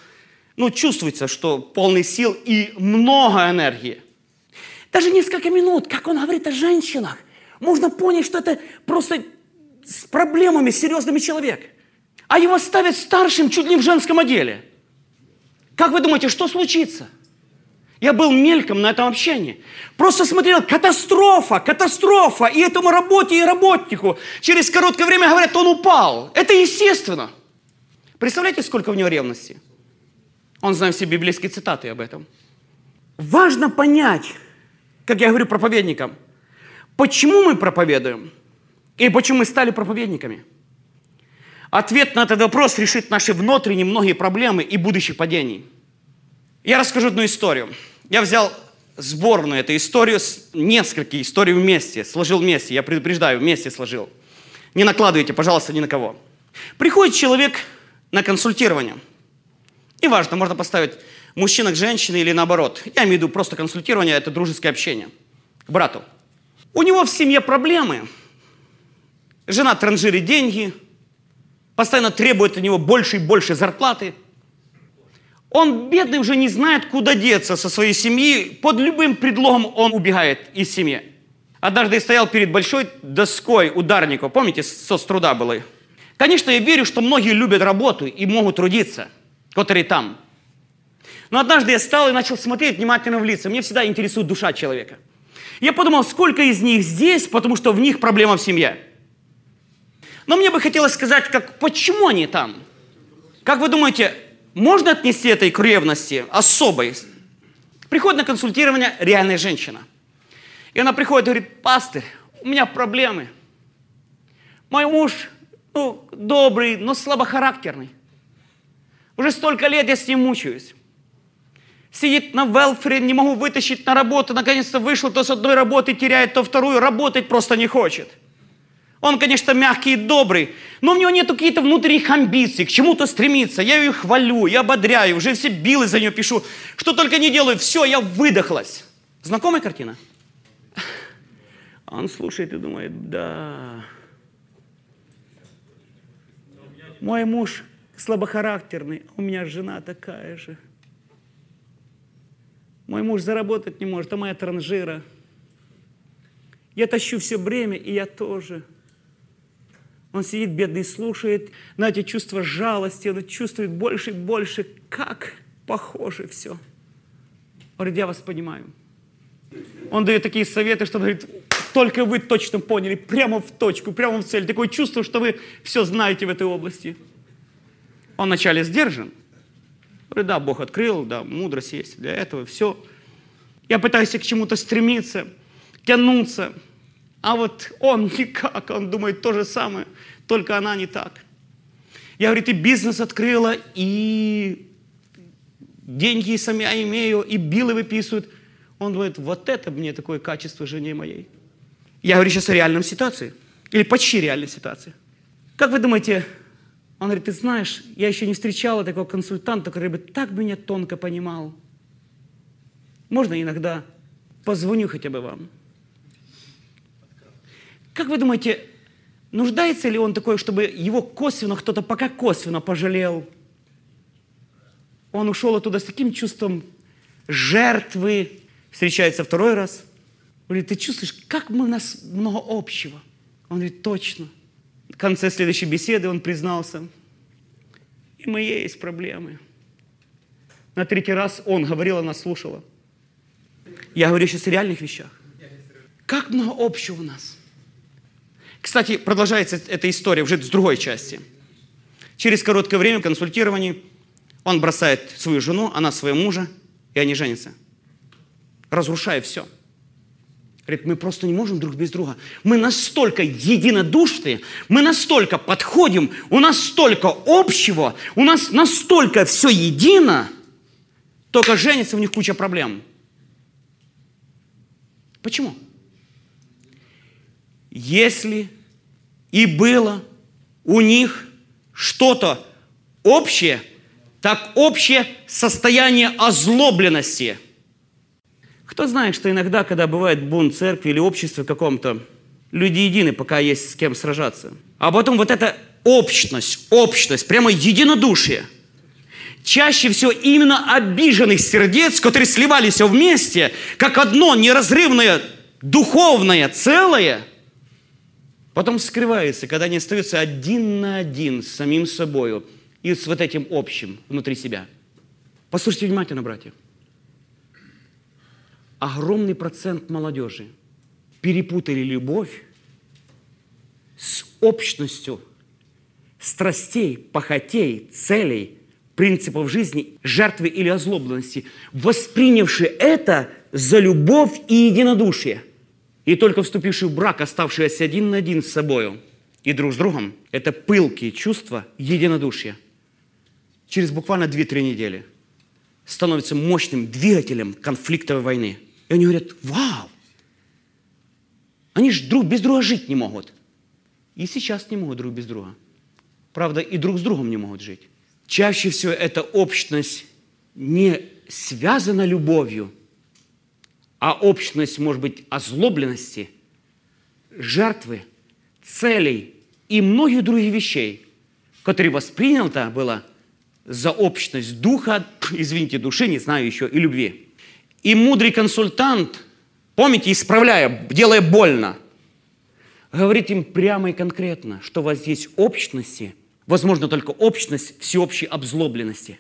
Ну, чувствуется, что полный сил и много энергии. Даже несколько минут, как он говорит о женщинах, можно понять, что это просто с проблемами серьезными человек а его ставят старшим чуть ли в женском отделе. Как вы думаете, что случится? Я был мельком на этом общении. Просто смотрел, катастрофа, катастрофа. И этому работе, и работнику через короткое время говорят, он упал. Это естественно. Представляете, сколько в него ревности? Он знает все библейские цитаты об этом. Важно понять, как я говорю проповедникам, почему мы проповедуем и почему мы стали проповедниками – Ответ на этот вопрос решит наши внутренние многие проблемы и будущих падений. Я расскажу одну историю. Я взял сборную эту историю, несколько историй вместе, сложил вместе. Я предупреждаю, вместе сложил. Не накладывайте, пожалуйста, ни на кого. Приходит человек на консультирование. И важно, можно поставить мужчина к женщине или наоборот. Я имею в виду просто консультирование, это дружеское общение. К брату. У него в семье проблемы. Жена транжирит деньги, постоянно требует от него больше и больше зарплаты. Он, бедный, уже не знает, куда деться со своей семьи. Под любым предлогом он убегает из семьи. Однажды я стоял перед большой доской ударников. Помните, соц труда было? Конечно, я верю, что многие любят работу и могут трудиться, которые там. Но однажды я стал и начал смотреть внимательно в лица. Мне всегда интересует душа человека. Я подумал, сколько из них здесь, потому что в них проблема в семье. Но мне бы хотелось сказать, как, почему они там? Как вы думаете, можно отнести этой к ревности особой? Приходит на консультирование реальная женщина. И она приходит и говорит, пастырь, у меня проблемы. Мой муж, ну, добрый, но слабохарактерный. Уже столько лет я с ним мучаюсь. Сидит на велфере, не могу вытащить на работу. Наконец-то вышел, то с одной работы теряет, то вторую. Работать просто не хочет. Он, конечно, мягкий и добрый, но у него нет каких-то внутренних амбиций, к чему-то стремиться. Я ее хвалю, я ободряю, уже все билы за нее пишу. Что только не делаю, все, я выдохлась. Знакомая картина? Он слушает и думает, да. Мой муж слабохарактерный, у меня жена такая же. Мой муж заработать не может, а моя транжира. Я тащу все бремя, и я тоже. Он сидит, бедный, слушает, знаете, чувство жалости, он чувствует больше и больше, как похоже все. Он говорит, я вас понимаю. Он дает такие советы, что говорит, только вы точно поняли, прямо в точку, прямо в цель. Такое чувство, что вы все знаете в этой области. Он вначале сдержан. Говорит, да, Бог открыл, да, мудрость есть для этого, все. Я пытаюсь к чему-то стремиться, тянуться. А вот он никак, он думает то же самое, только она не так. Я, говорю, и бизнес открыла, и деньги сами я имею, и билы выписывают. Он думает, вот это мне такое качество жене моей. Я говорю сейчас о реальном ситуации. Или почти реальной ситуации. Как вы думаете, он говорит, ты знаешь, я еще не встречала такого консультанта, который бы так меня тонко понимал. Можно иногда позвоню хотя бы вам. Как вы думаете, нуждается ли он такой, чтобы его косвенно кто-то пока косвенно пожалел? Он ушел оттуда с таким чувством жертвы. Встречается второй раз. Говорит, ты чувствуешь, как мы, у нас много общего? Он говорит, точно. В конце следующей беседы он признался, и мы есть проблемы. На третий раз он говорил, она слушала. Я говорю сейчас о реальных вещах. Как много общего у нас. Кстати, продолжается эта история уже с другой части. Через короткое время консультирования он бросает свою жену, она своего мужа, и они женятся. Разрушая все. Говорит, мы просто не можем друг без друга. Мы настолько единодушны, мы настолько подходим, у нас столько общего, у нас настолько все едино, только женится, у них куча проблем. Почему? Если и было у них что-то общее, так общее состояние озлобленности. Кто знает, что иногда, когда бывает бунт церкви или общества каком-то, люди едины, пока есть с кем сражаться. А потом вот эта общность, общность, прямо единодушие. Чаще всего именно обиженных сердец, которые сливались вместе, как одно неразрывное духовное целое, потом скрывается, когда они остаются один на один с самим собой и с вот этим общим внутри себя. Послушайте внимательно, братья. Огромный процент молодежи перепутали любовь с общностью страстей, похотей, целей, принципов жизни, жертвы или озлобленности, воспринявшие это за любовь и единодушие. И только вступивший в брак, оставшиеся один на один с собою и друг с другом, это пылкие чувства единодушия. Через буквально 2-3 недели становится мощным двигателем конфликтовой войны. И они говорят, вау, они же друг без друга жить не могут. И сейчас не могут друг без друга. Правда, и друг с другом не могут жить. Чаще всего эта общность не связана любовью, а общность может быть озлобленности, жертвы, целей и многих других вещей, которые воспринято было за общность духа, извините, души, не знаю еще, и любви. И мудрый консультант, помните, исправляя, делая больно, говорит им прямо и конкретно, что у вас есть общности – Возможно, только общность всеобщей обзлобленности.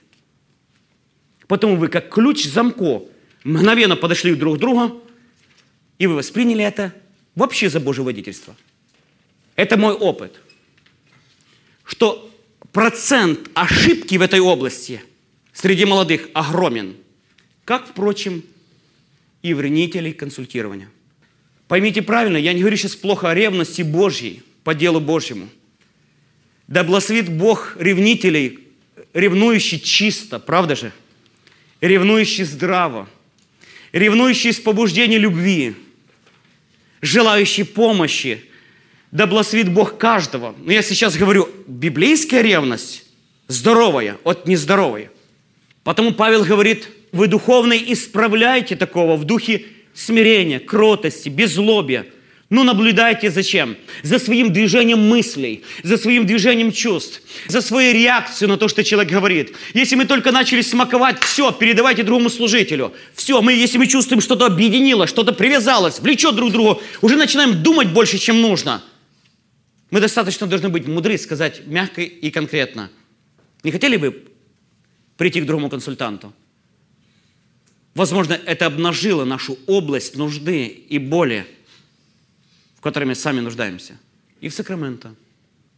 Потому вы как ключ замко мгновенно подошли друг к другу, и вы восприняли это вообще за Божье водительство. Это мой опыт. Что процент ошибки в этой области среди молодых огромен. Как, впрочем, и в ревнителей консультирования. Поймите правильно, я не говорю сейчас плохо о ревности Божьей по делу Божьему. Да благословит Бог ревнителей, ревнующий чисто, правда же? Ревнующий здраво, ревнующий с побуждения любви, желающий помощи. Да благословит Бог каждого. Но я сейчас говорю, библейская ревность здоровая от нездоровой. Потому Павел говорит, вы духовно исправляйте такого в духе смирения, кротости, беззлобия. Ну, наблюдайте зачем? За своим движением мыслей, за своим движением чувств, за свою реакцию на то, что человек говорит. Если мы только начали смаковать, все, передавайте другому служителю. Все, мы, если мы чувствуем, что-то объединило, что-то привязалось, влечет друг к другу, уже начинаем думать больше, чем нужно. Мы достаточно должны быть мудры, сказать мягко и конкретно. Не хотели бы прийти к другому консультанту? Возможно, это обнажило нашу область нужды и боли, в которой мы сами нуждаемся. И в Сакраменто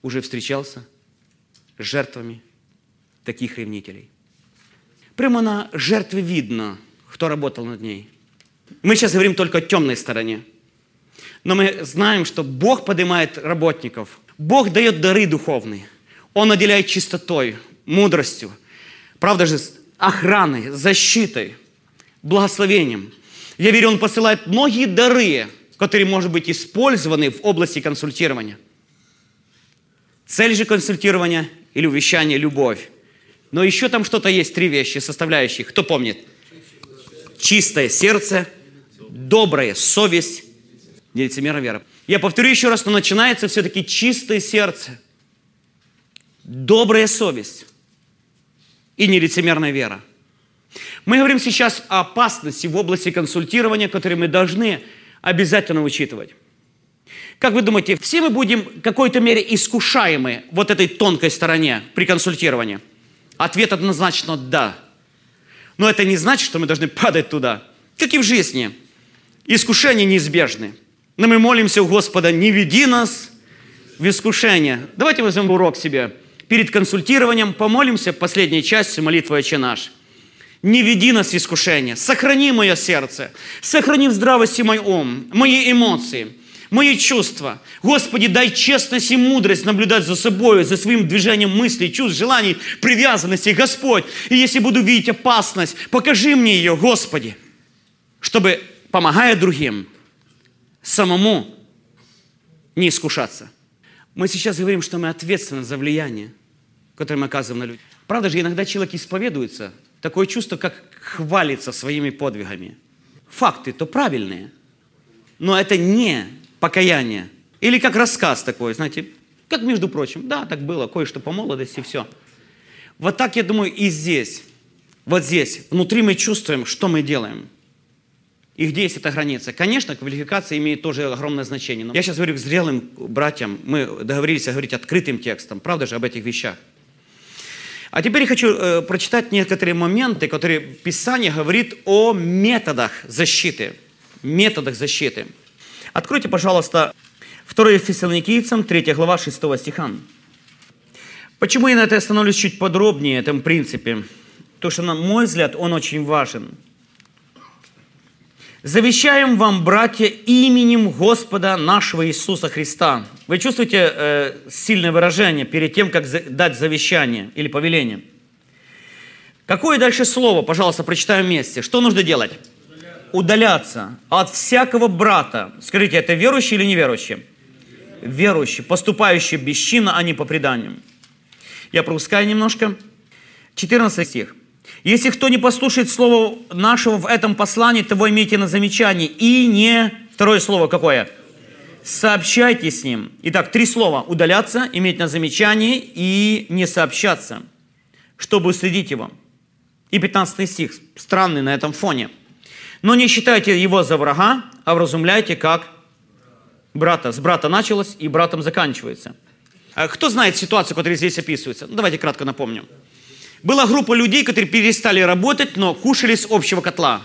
уже встречался с жертвами таких ревнителей. Прямо на жертве видно, кто работал над ней. Мы сейчас говорим только о темной стороне. Но мы знаем, что Бог поднимает работников. Бог дает дары духовные. Он наделяет чистотой, мудростью. Правда же, охраной, защитой – благословением. Я верю, Он посылает многие дары, которые, может быть, использованы в области консультирования. Цель же консультирования или увещания – любовь. Но еще там что-то есть, три вещи, составляющие. Кто помнит? Чистое сердце, добрая совесть, нелицемерная вера. Я повторю еще раз, но начинается все-таки чистое сердце, добрая совесть и нелицемерная вера – мы говорим сейчас о опасности в области консультирования, которые мы должны обязательно учитывать. Как вы думаете, все мы будем в какой-то мере искушаемы вот этой тонкой стороне при консультировании? Ответ однозначно «да». Но это не значит, что мы должны падать туда. Как и в жизни. Искушения неизбежны. Но мы молимся у Господа, не веди нас в искушение. Давайте возьмем урок себе. Перед консультированием помолимся в последней части молитвы «Отче наш» не веди нас в искушение, сохрани мое сердце, сохрани в здравости мой ум, мои эмоции, мои чувства. Господи, дай честность и мудрость наблюдать за собой, за своим движением мыслей, чувств, желаний, привязанностей, Господь. И если буду видеть опасность, покажи мне ее, Господи, чтобы, помогая другим, самому не искушаться. Мы сейчас говорим, что мы ответственны за влияние, которое мы оказываем на людей. Правда же, иногда человек исповедуется – такое чувство, как хвалится своими подвигами. Факты-то правильные, но это не покаяние. Или как рассказ такой, знаете, как между прочим, да, так было, кое-что по молодости, все. Вот так, я думаю, и здесь. Вот здесь. Внутри мы чувствуем, что мы делаем. И где есть эта граница? Конечно, квалификация имеет тоже огромное значение. Но я сейчас говорю к зрелым братьям. Мы договорились говорить открытым текстом. Правда же об этих вещах? А теперь я хочу э, прочитать некоторые моменты, которые Писание говорит о методах защиты. Методах защиты. Откройте, пожалуйста, 2 Фессалоникийцам, 3 глава, 6 стиха. Почему я на это остановлюсь чуть подробнее, этом принципе? Потому что, на мой взгляд, он очень важен. Завещаем вам, братья, именем Господа нашего Иисуса Христа. Вы чувствуете э, сильное выражение перед тем, как за, дать завещание или повеление? Какое дальше слово? Пожалуйста, прочитаем вместе. Что нужно делать? Удаляться от всякого брата. Скажите, это верующий или неверующий? Верующий, поступающий бесчинно, а не по преданию. Я пропускаю немножко. 14 стих. Если кто не послушает слово нашего в этом послании, того имейте на замечании. И не... Второе слово какое? Сообщайте с ним. Итак, три слова. Удаляться, иметь на замечании и не сообщаться, чтобы уследить его. И 15 стих, странный на этом фоне. Но не считайте его за врага, а вразумляйте как брата. С брата началось и братом заканчивается. А кто знает ситуацию, которая здесь описывается? Ну, давайте кратко напомним. Была группа людей, которые перестали работать, но кушали с общего котла.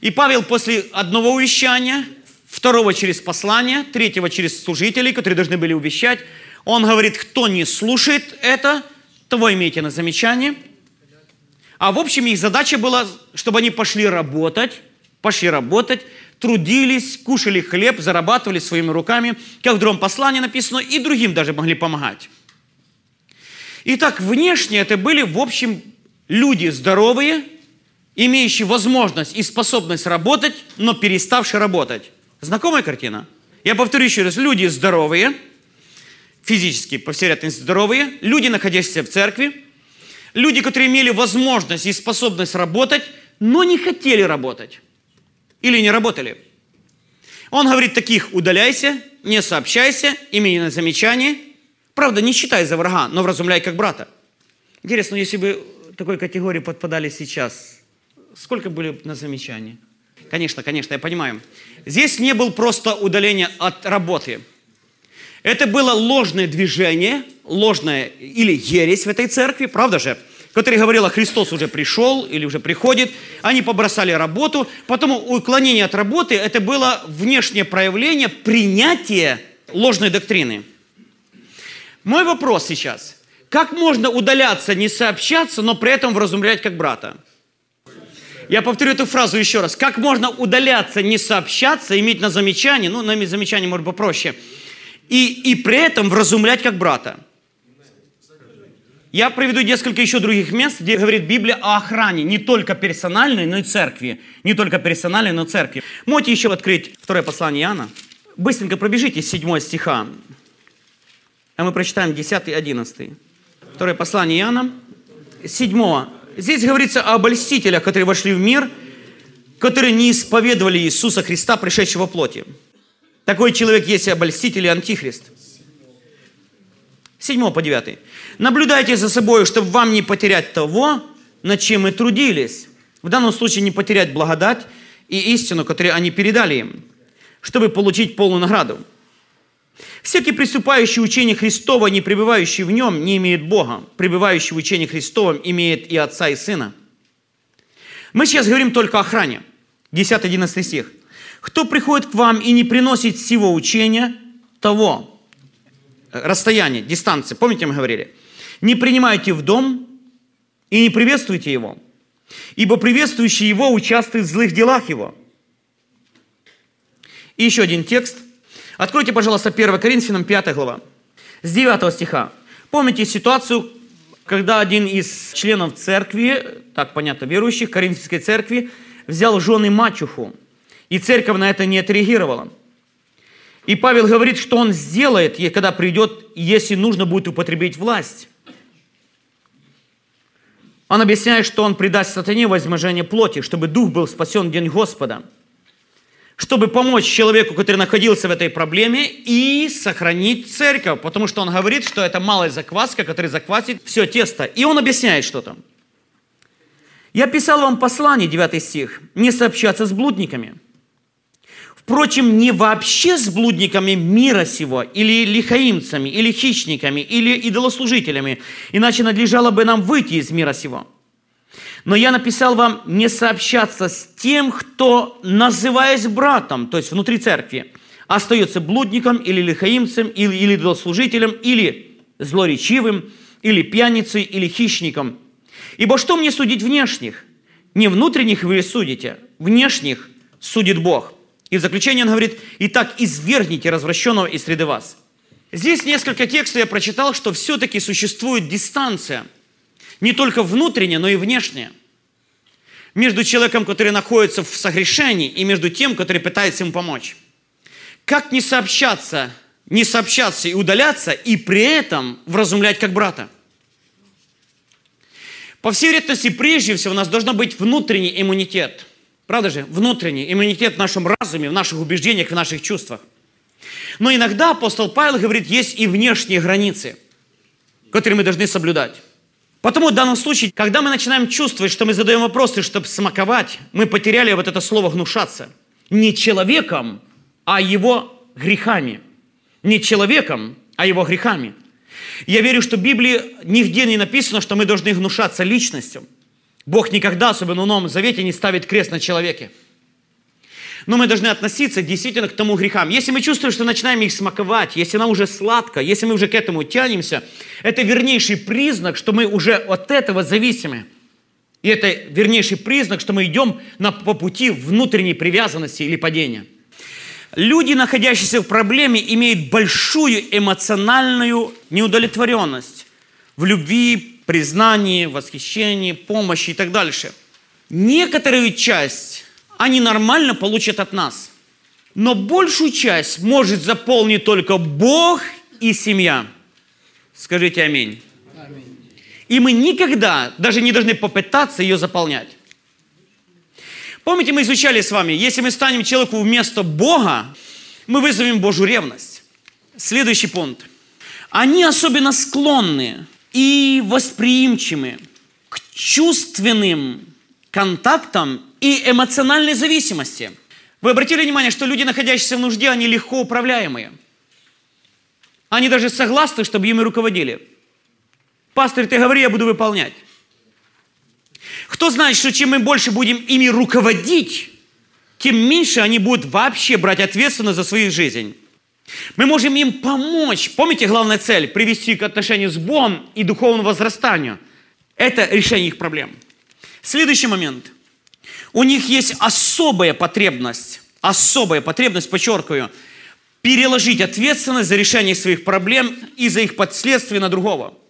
И Павел после одного увещания, второго через послание, третьего через служителей, которые должны были увещать, он говорит, кто не слушает это, того имейте на замечание. А в общем их задача была, чтобы они пошли работать, пошли работать, трудились, кушали хлеб, зарабатывали своими руками, как в другом послании написано, и другим даже могли помогать. Итак, внешне это были, в общем, люди здоровые, имеющие возможность и способность работать, но переставшие работать. Знакомая картина? Я повторю еще раз. Люди здоровые, физически, по всей вероятности, здоровые, люди, находящиеся в церкви, люди, которые имели возможность и способность работать, но не хотели работать или не работали. Он говорит таких, удаляйся, не сообщайся, имей на замечание. Правда, не считай за врага, но вразумляй как брата. Интересно, если бы такой категории подпадали сейчас, сколько были на замечание? Конечно, конечно, я понимаю. Здесь не был просто удаление от работы. Это было ложное движение, ложное или ересь в этой церкви, правда же? Который говорил, Христос уже пришел или уже приходит. Они побросали работу. Потом уклонение от работы – это было внешнее проявление принятия ложной доктрины. Мой вопрос сейчас. Как можно удаляться, не сообщаться, но при этом вразумлять как брата? Я повторю эту фразу еще раз. Как можно удаляться, не сообщаться, иметь на замечание, ну, на замечание может попроще, и, и при этом вразумлять как брата? Я приведу несколько еще других мест, где говорит Библия о охране, не только персональной, но и церкви. Не только персональной, но и церкви. Можете еще открыть второе послание Иоанна. Быстренько пробежите с 7 стиха. А мы прочитаем 10 и 11. Второе послание Иоанна, 7. Здесь говорится о обольстителях, которые вошли в мир, которые не исповедовали Иисуса Христа, пришедшего плоти. Такой человек есть и обольститель, и антихрист. 7 по 9. Наблюдайте за собой, чтобы вам не потерять того, над чем мы трудились. В данном случае не потерять благодать и истину, которую они передали им, чтобы получить полную награду. Всякий приступающий учение Христова, не пребывающий в нем, не имеет Бога. Пребывающий в учении Христовом имеет и Отца, и Сына. Мы сейчас говорим только о охране. 10-11 стих. «Кто приходит к вам и не приносит сего учения, того, э, расстояние, дистанции, помните, мы говорили, не принимайте в дом и не приветствуйте его, ибо приветствующий его участвует в злых делах его». И еще один текст – Откройте, пожалуйста, 1 Коринфянам 5 глава, с 9 стиха. Помните ситуацию, когда один из членов церкви, так понятно, верующих, Коринфянской церкви, взял жены мачеху, и церковь на это не отреагировала. И Павел говорит, что он сделает, когда придет, если нужно будет употребить власть. Он объясняет, что он предаст сатане возможение плоти, чтобы дух был спасен в день Господа – чтобы помочь человеку, который находился в этой проблеме, и сохранить церковь. Потому что он говорит, что это малая закваска, которая заквасит все тесто. И он объясняет, что там. Я писал вам послание, 9 стих, не сообщаться с блудниками. Впрочем, не вообще с блудниками мира сего, или лихаимцами, или хищниками, или идолослужителями, иначе надлежало бы нам выйти из мира сего. Но я написал вам не сообщаться с тем, кто, называясь братом, то есть внутри церкви, остается блудником или лихаимцем, или, или идолослужителем, или злоречивым, или пьяницей, или хищником. Ибо что мне судить внешних? Не внутренних вы судите, внешних судит Бог. И в заключение он говорит, «Итак, извергните развращенного из среды вас». Здесь несколько текстов я прочитал, что все-таки существует дистанция – не только внутренне, но и внешне. Между человеком, который находится в согрешении, и между тем, который пытается ему помочь. Как не сообщаться, не сообщаться и удаляться, и при этом вразумлять как брата? По всей вероятности, прежде всего, у нас должен быть внутренний иммунитет. Правда же? Внутренний иммунитет в нашем разуме, в наших убеждениях, в наших чувствах. Но иногда апостол Павел говорит, есть и внешние границы, которые мы должны соблюдать. Потому в данном случае, когда мы начинаем чувствовать, что мы задаем вопросы, чтобы смаковать, мы потеряли вот это слово «гнушаться». Не человеком, а его грехами. Не человеком, а его грехами. Я верю, что в Библии нигде не написано, что мы должны гнушаться личностью. Бог никогда, особенно в Новом Завете, не ставит крест на человеке. Но мы должны относиться действительно к тому грехам. Если мы чувствуем, что начинаем их смаковать, если нам уже сладко, если мы уже к этому тянемся, это вернейший признак, что мы уже от этого зависимы. И это вернейший признак, что мы идем на, по пути внутренней привязанности или падения. Люди, находящиеся в проблеме, имеют большую эмоциональную неудовлетворенность в любви, признании, восхищении, помощи и так дальше. Некоторую часть они нормально получат от нас. Но большую часть может заполнить только Бог и семья. Скажите аминь. аминь. И мы никогда даже не должны попытаться ее заполнять. Помните, мы изучали с вами, если мы станем человеку вместо Бога, мы вызовем Божью ревность. Следующий пункт. Они особенно склонны и восприимчивы к чувственным контактам и эмоциональной зависимости. Вы обратили внимание, что люди, находящиеся в нужде, они легко управляемые. Они даже согласны, чтобы ими руководили. Пастор, ты говори, я буду выполнять. Кто знает, что чем мы больше будем ими руководить, тем меньше они будут вообще брать ответственность за свою жизнь. Мы можем им помочь. Помните, главная цель – привести к отношению с Богом и духовному возрастанию. Это решение их проблем. Следующий момент. У них есть особая потребность, особая потребность, подчеркиваю, переложить ответственность за решение своих проблем и за их последствия на другого –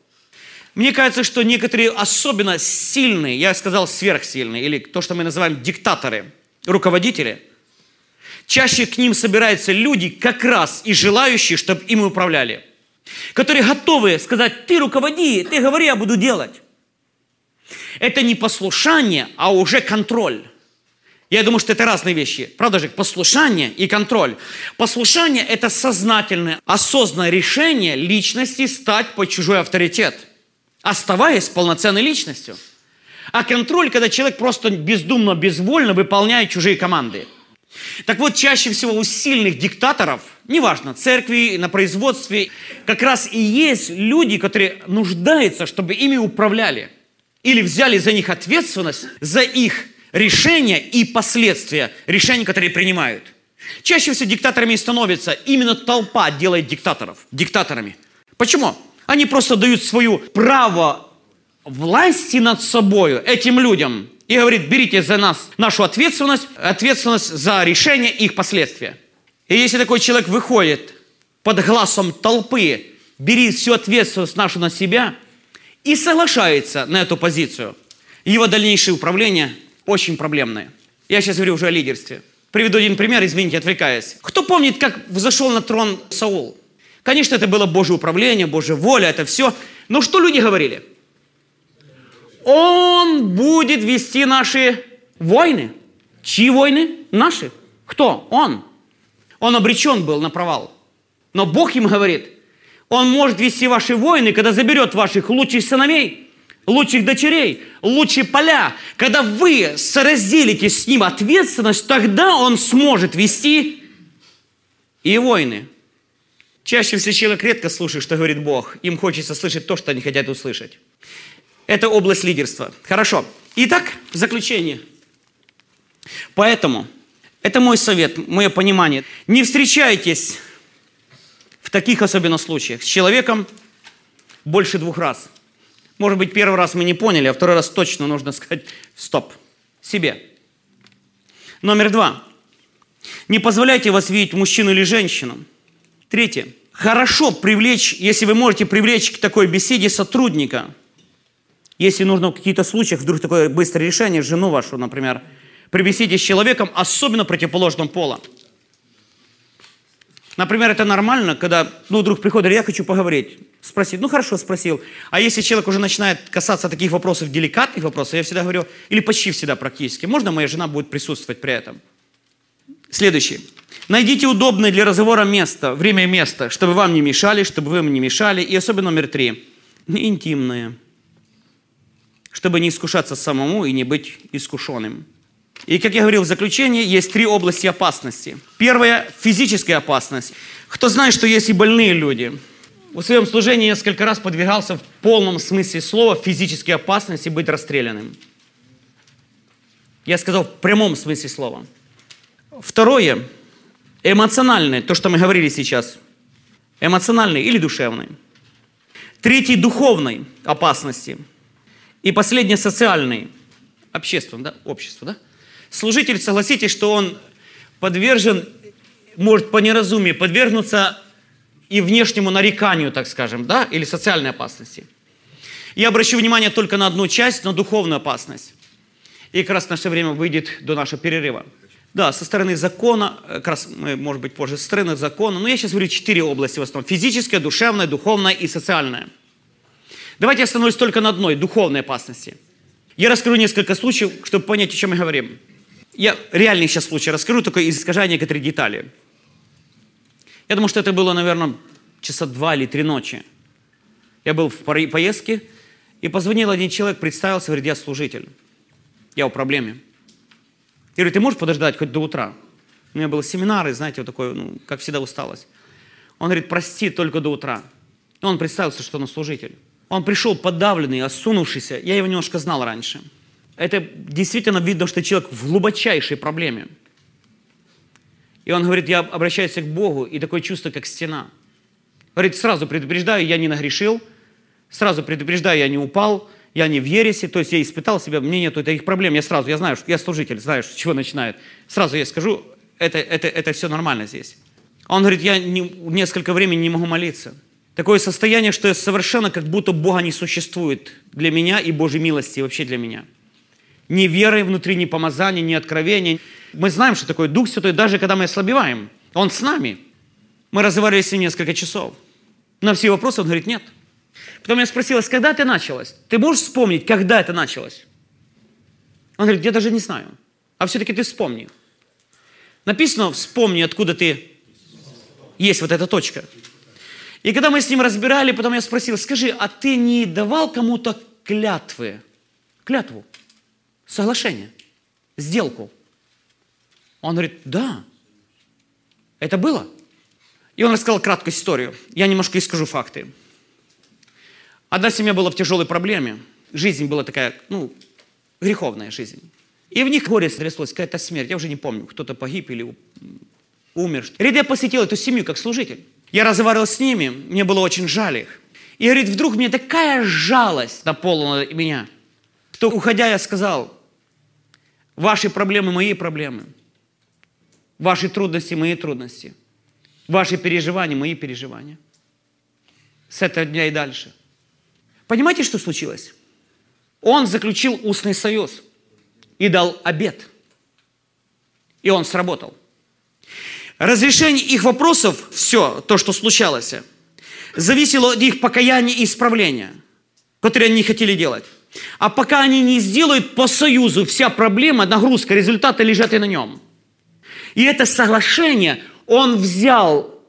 мне кажется, что некоторые особенно сильные, я сказал сверхсильные, или то, что мы называем диктаторы, руководители, чаще к ним собираются люди как раз и желающие, чтобы им управляли. Которые готовы сказать, ты руководи, ты говори, я буду делать. Это не послушание, а уже контроль. Я думаю, что это разные вещи. Правда же, послушание и контроль. Послушание – это сознательное, осознанное решение личности стать под чужой авторитет – оставаясь полноценной личностью. А контроль, когда человек просто бездумно, безвольно выполняет чужие команды. Так вот, чаще всего у сильных диктаторов, неважно, церкви, на производстве, как раз и есть люди, которые нуждаются, чтобы ими управляли. Или взяли за них ответственность за их решения и последствия решений, которые принимают. Чаще всего диктаторами становятся именно толпа делает диктаторов, диктаторами. Почему? Они просто дают свое право власти над собой этим людям и говорит, берите за нас нашу ответственность, ответственность за решение их последствия. И если такой человек выходит под глазом толпы, бери всю ответственность нашу на себя и соглашается на эту позицию, его дальнейшее управление очень проблемное. Я сейчас говорю уже о лидерстве. Приведу один пример, извините, отвлекаясь. Кто помнит, как взошел на трон Саул? Конечно, это было Божье управление, Божья воля, это все. Но что люди говорили? Он будет вести наши войны. Чьи войны? Наши. Кто? Он. Он обречен был на провал. Но Бог им говорит, он может вести ваши войны, когда заберет ваших лучших сыновей, лучших дочерей, лучшие поля. Когда вы соразделите с ним ответственность, тогда он сможет вести и войны. Чаще всего человек редко слушает, что говорит Бог. Им хочется слышать то, что они хотят услышать. Это область лидерства. Хорошо. Итак, заключение. Поэтому, это мой совет, мое понимание. Не встречайтесь в таких особенно случаях с человеком больше двух раз. Может быть, первый раз мы не поняли, а второй раз точно нужно сказать «стоп» себе. Номер два. Не позволяйте вас видеть мужчину или женщину – Третье. Хорошо привлечь, если вы можете привлечь к такой беседе сотрудника, если нужно в каких-то случаях вдруг такое быстрое решение, жену вашу, например, при беседе с человеком, особенно противоположного пола. Например, это нормально, когда ну, вдруг приходит, я хочу поговорить. Спросить, ну хорошо, спросил. А если человек уже начинает касаться таких вопросов, деликатных вопросов, я всегда говорю, или почти всегда практически, можно моя жена будет присутствовать при этом? Следующий. Найдите удобное для разговора место, время и место, чтобы вам не мешали, чтобы вы им не мешали. И особенно номер три. Интимное. Чтобы не искушаться самому и не быть искушенным. И, как я говорил в заключении, есть три области опасности. Первая – физическая опасность. Кто знает, что есть и больные люди, в своем служении несколько раз подвергался в полном смысле слова физической опасности быть расстрелянным. Я сказал в прямом смысле слова. Второе, эмоциональное, то, что мы говорили сейчас, эмоциональной или душевной. Третий, духовной опасности. И последнее, социальной, общественной, да, общество, да. Служитель, согласитесь, что он подвержен, может по неразумию подвергнуться и внешнему нареканию, так скажем, да, или социальной опасности. Я обращу внимание только на одну часть, на духовную опасность. И как раз наше время выйдет до нашего перерыва. Да, со стороны закона, э, как раз мы, может быть, позже, со стороны закона, но я сейчас говорю четыре области в основном. Физическая, душевная, духовная и социальная. Давайте я остановлюсь только на одной, духовной опасности. Я расскажу несколько случаев, чтобы понять, о чем мы говорим. Я реальный сейчас случай расскажу, только искажая некоторые детали. Я думаю, что это было, наверное, часа два или три ночи. Я был в поездке, и позвонил один человек, представился, говорит, я служитель. Я в проблеме. Я говорю, ты можешь подождать хоть до утра? У меня был семинар, и, знаете, вот такой, ну, как всегда, усталость. Он говорит, прости, только до утра. И он представился, что он служитель. Он пришел подавленный, осунувшийся. Я его немножко знал раньше. Это действительно видно, что человек в глубочайшей проблеме. И он говорит, я обращаюсь к Богу, и такое чувство, как стена. Говорит, сразу предупреждаю, я не нагрешил, сразу предупреждаю, я не упал, я не в ересе, то есть я испытал себя, мне нет таких проблем, я сразу, я знаю, что я служитель, знаешь, с чего начинает. Сразу я скажу, это, это, это все нормально здесь. Он говорит, я не, несколько времени не могу молиться. Такое состояние, что я совершенно как будто Бога не существует для меня и Божьей милости вообще для меня. Ни веры внутри, ни помазания, ни откровения. Мы знаем, что такое Дух Святой, даже когда мы ослабеваем. Он с нами. Мы разговаривали с ним несколько часов. На все вопросы он говорит, нет. Потом я спросила, когда это началось? Ты можешь вспомнить, когда это началось? Он говорит, я даже не знаю. А все-таки ты вспомни. Написано, вспомни, откуда ты есть вот эта точка. И когда мы с ним разбирали, потом я спросил, скажи, а ты не давал кому-то клятвы? Клятву? Соглашение? Сделку? Он говорит, да. Это было? И он рассказал краткую историю. Я немножко искажу факты. Одна семья была в тяжелой проблеме. Жизнь была такая, ну, греховная жизнь. И в них горе стряслось, какая-то смерть. Я уже не помню, кто-то погиб или умер. Говорит, я посетил эту семью как служитель. Я разговаривал с ними, мне было очень жаль их. И говорит, вдруг мне такая жалость наполнила меня, что уходя я сказал, ваши проблемы мои проблемы, ваши трудности мои трудности, ваши переживания мои переживания. С этого дня и дальше – Понимаете, что случилось? Он заключил устный союз и дал обед. И он сработал. Разрешение их вопросов, все то, что случалось, зависело от их покаяния и исправления, которые они не хотели делать. А пока они не сделают по союзу, вся проблема, нагрузка, результаты лежат и на нем. И это соглашение, он взял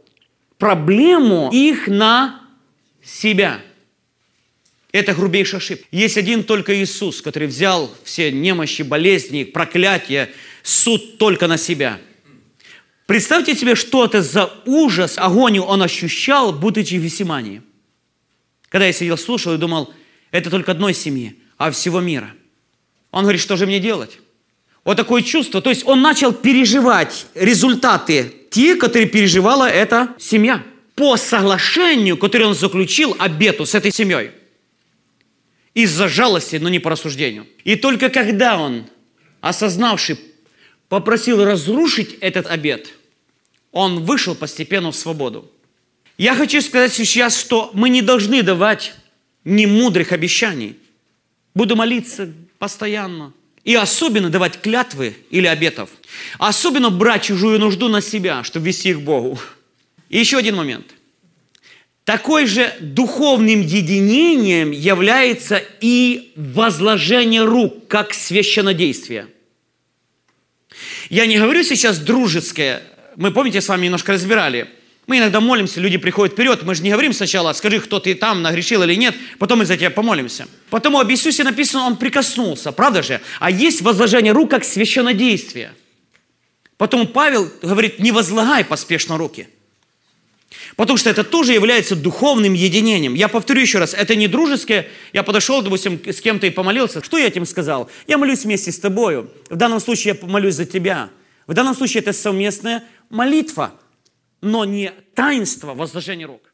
проблему их на себя – это грубейшая ошибка. Есть один только Иисус, который взял все немощи, болезни, проклятия, суд только на себя. Представьте себе, что это за ужас, агонию он ощущал, будучи в Весимании. Когда я сидел, слушал и думал, это только одной семьи, а всего мира. Он говорит, что же мне делать? Вот такое чувство. То есть он начал переживать результаты, те, которые переживала эта семья. По соглашению, которое он заключил обету с этой семьей из-за жалости, но не по рассуждению. И только когда он, осознавший, попросил разрушить этот обет, он вышел постепенно в свободу. Я хочу сказать сейчас, что мы не должны давать немудрых обещаний. Буду молиться постоянно. И особенно давать клятвы или обетов. Особенно брать чужую нужду на себя, чтобы вести их Богу. И еще один момент. Такой же духовным единением является и возложение рук, как священнодействие. Я не говорю сейчас дружеское. Мы, помните, с вами немножко разбирали. Мы иногда молимся, люди приходят вперед. Мы же не говорим сначала, скажи, кто ты там, нагрешил или нет. Потом мы за тебя помолимся. Потом об Иисусе написано, он прикоснулся. Правда же? А есть возложение рук, как священнодействие. Потом Павел говорит, не возлагай поспешно руки – Потому что это тоже является духовным единением. Я повторю еще раз, это не дружеское. Я подошел, допустим, с кем-то и помолился. Что я этим сказал? Я молюсь вместе с тобою. В данном случае я молюсь за тебя. В данном случае это совместная молитва, но не таинство возложения рук.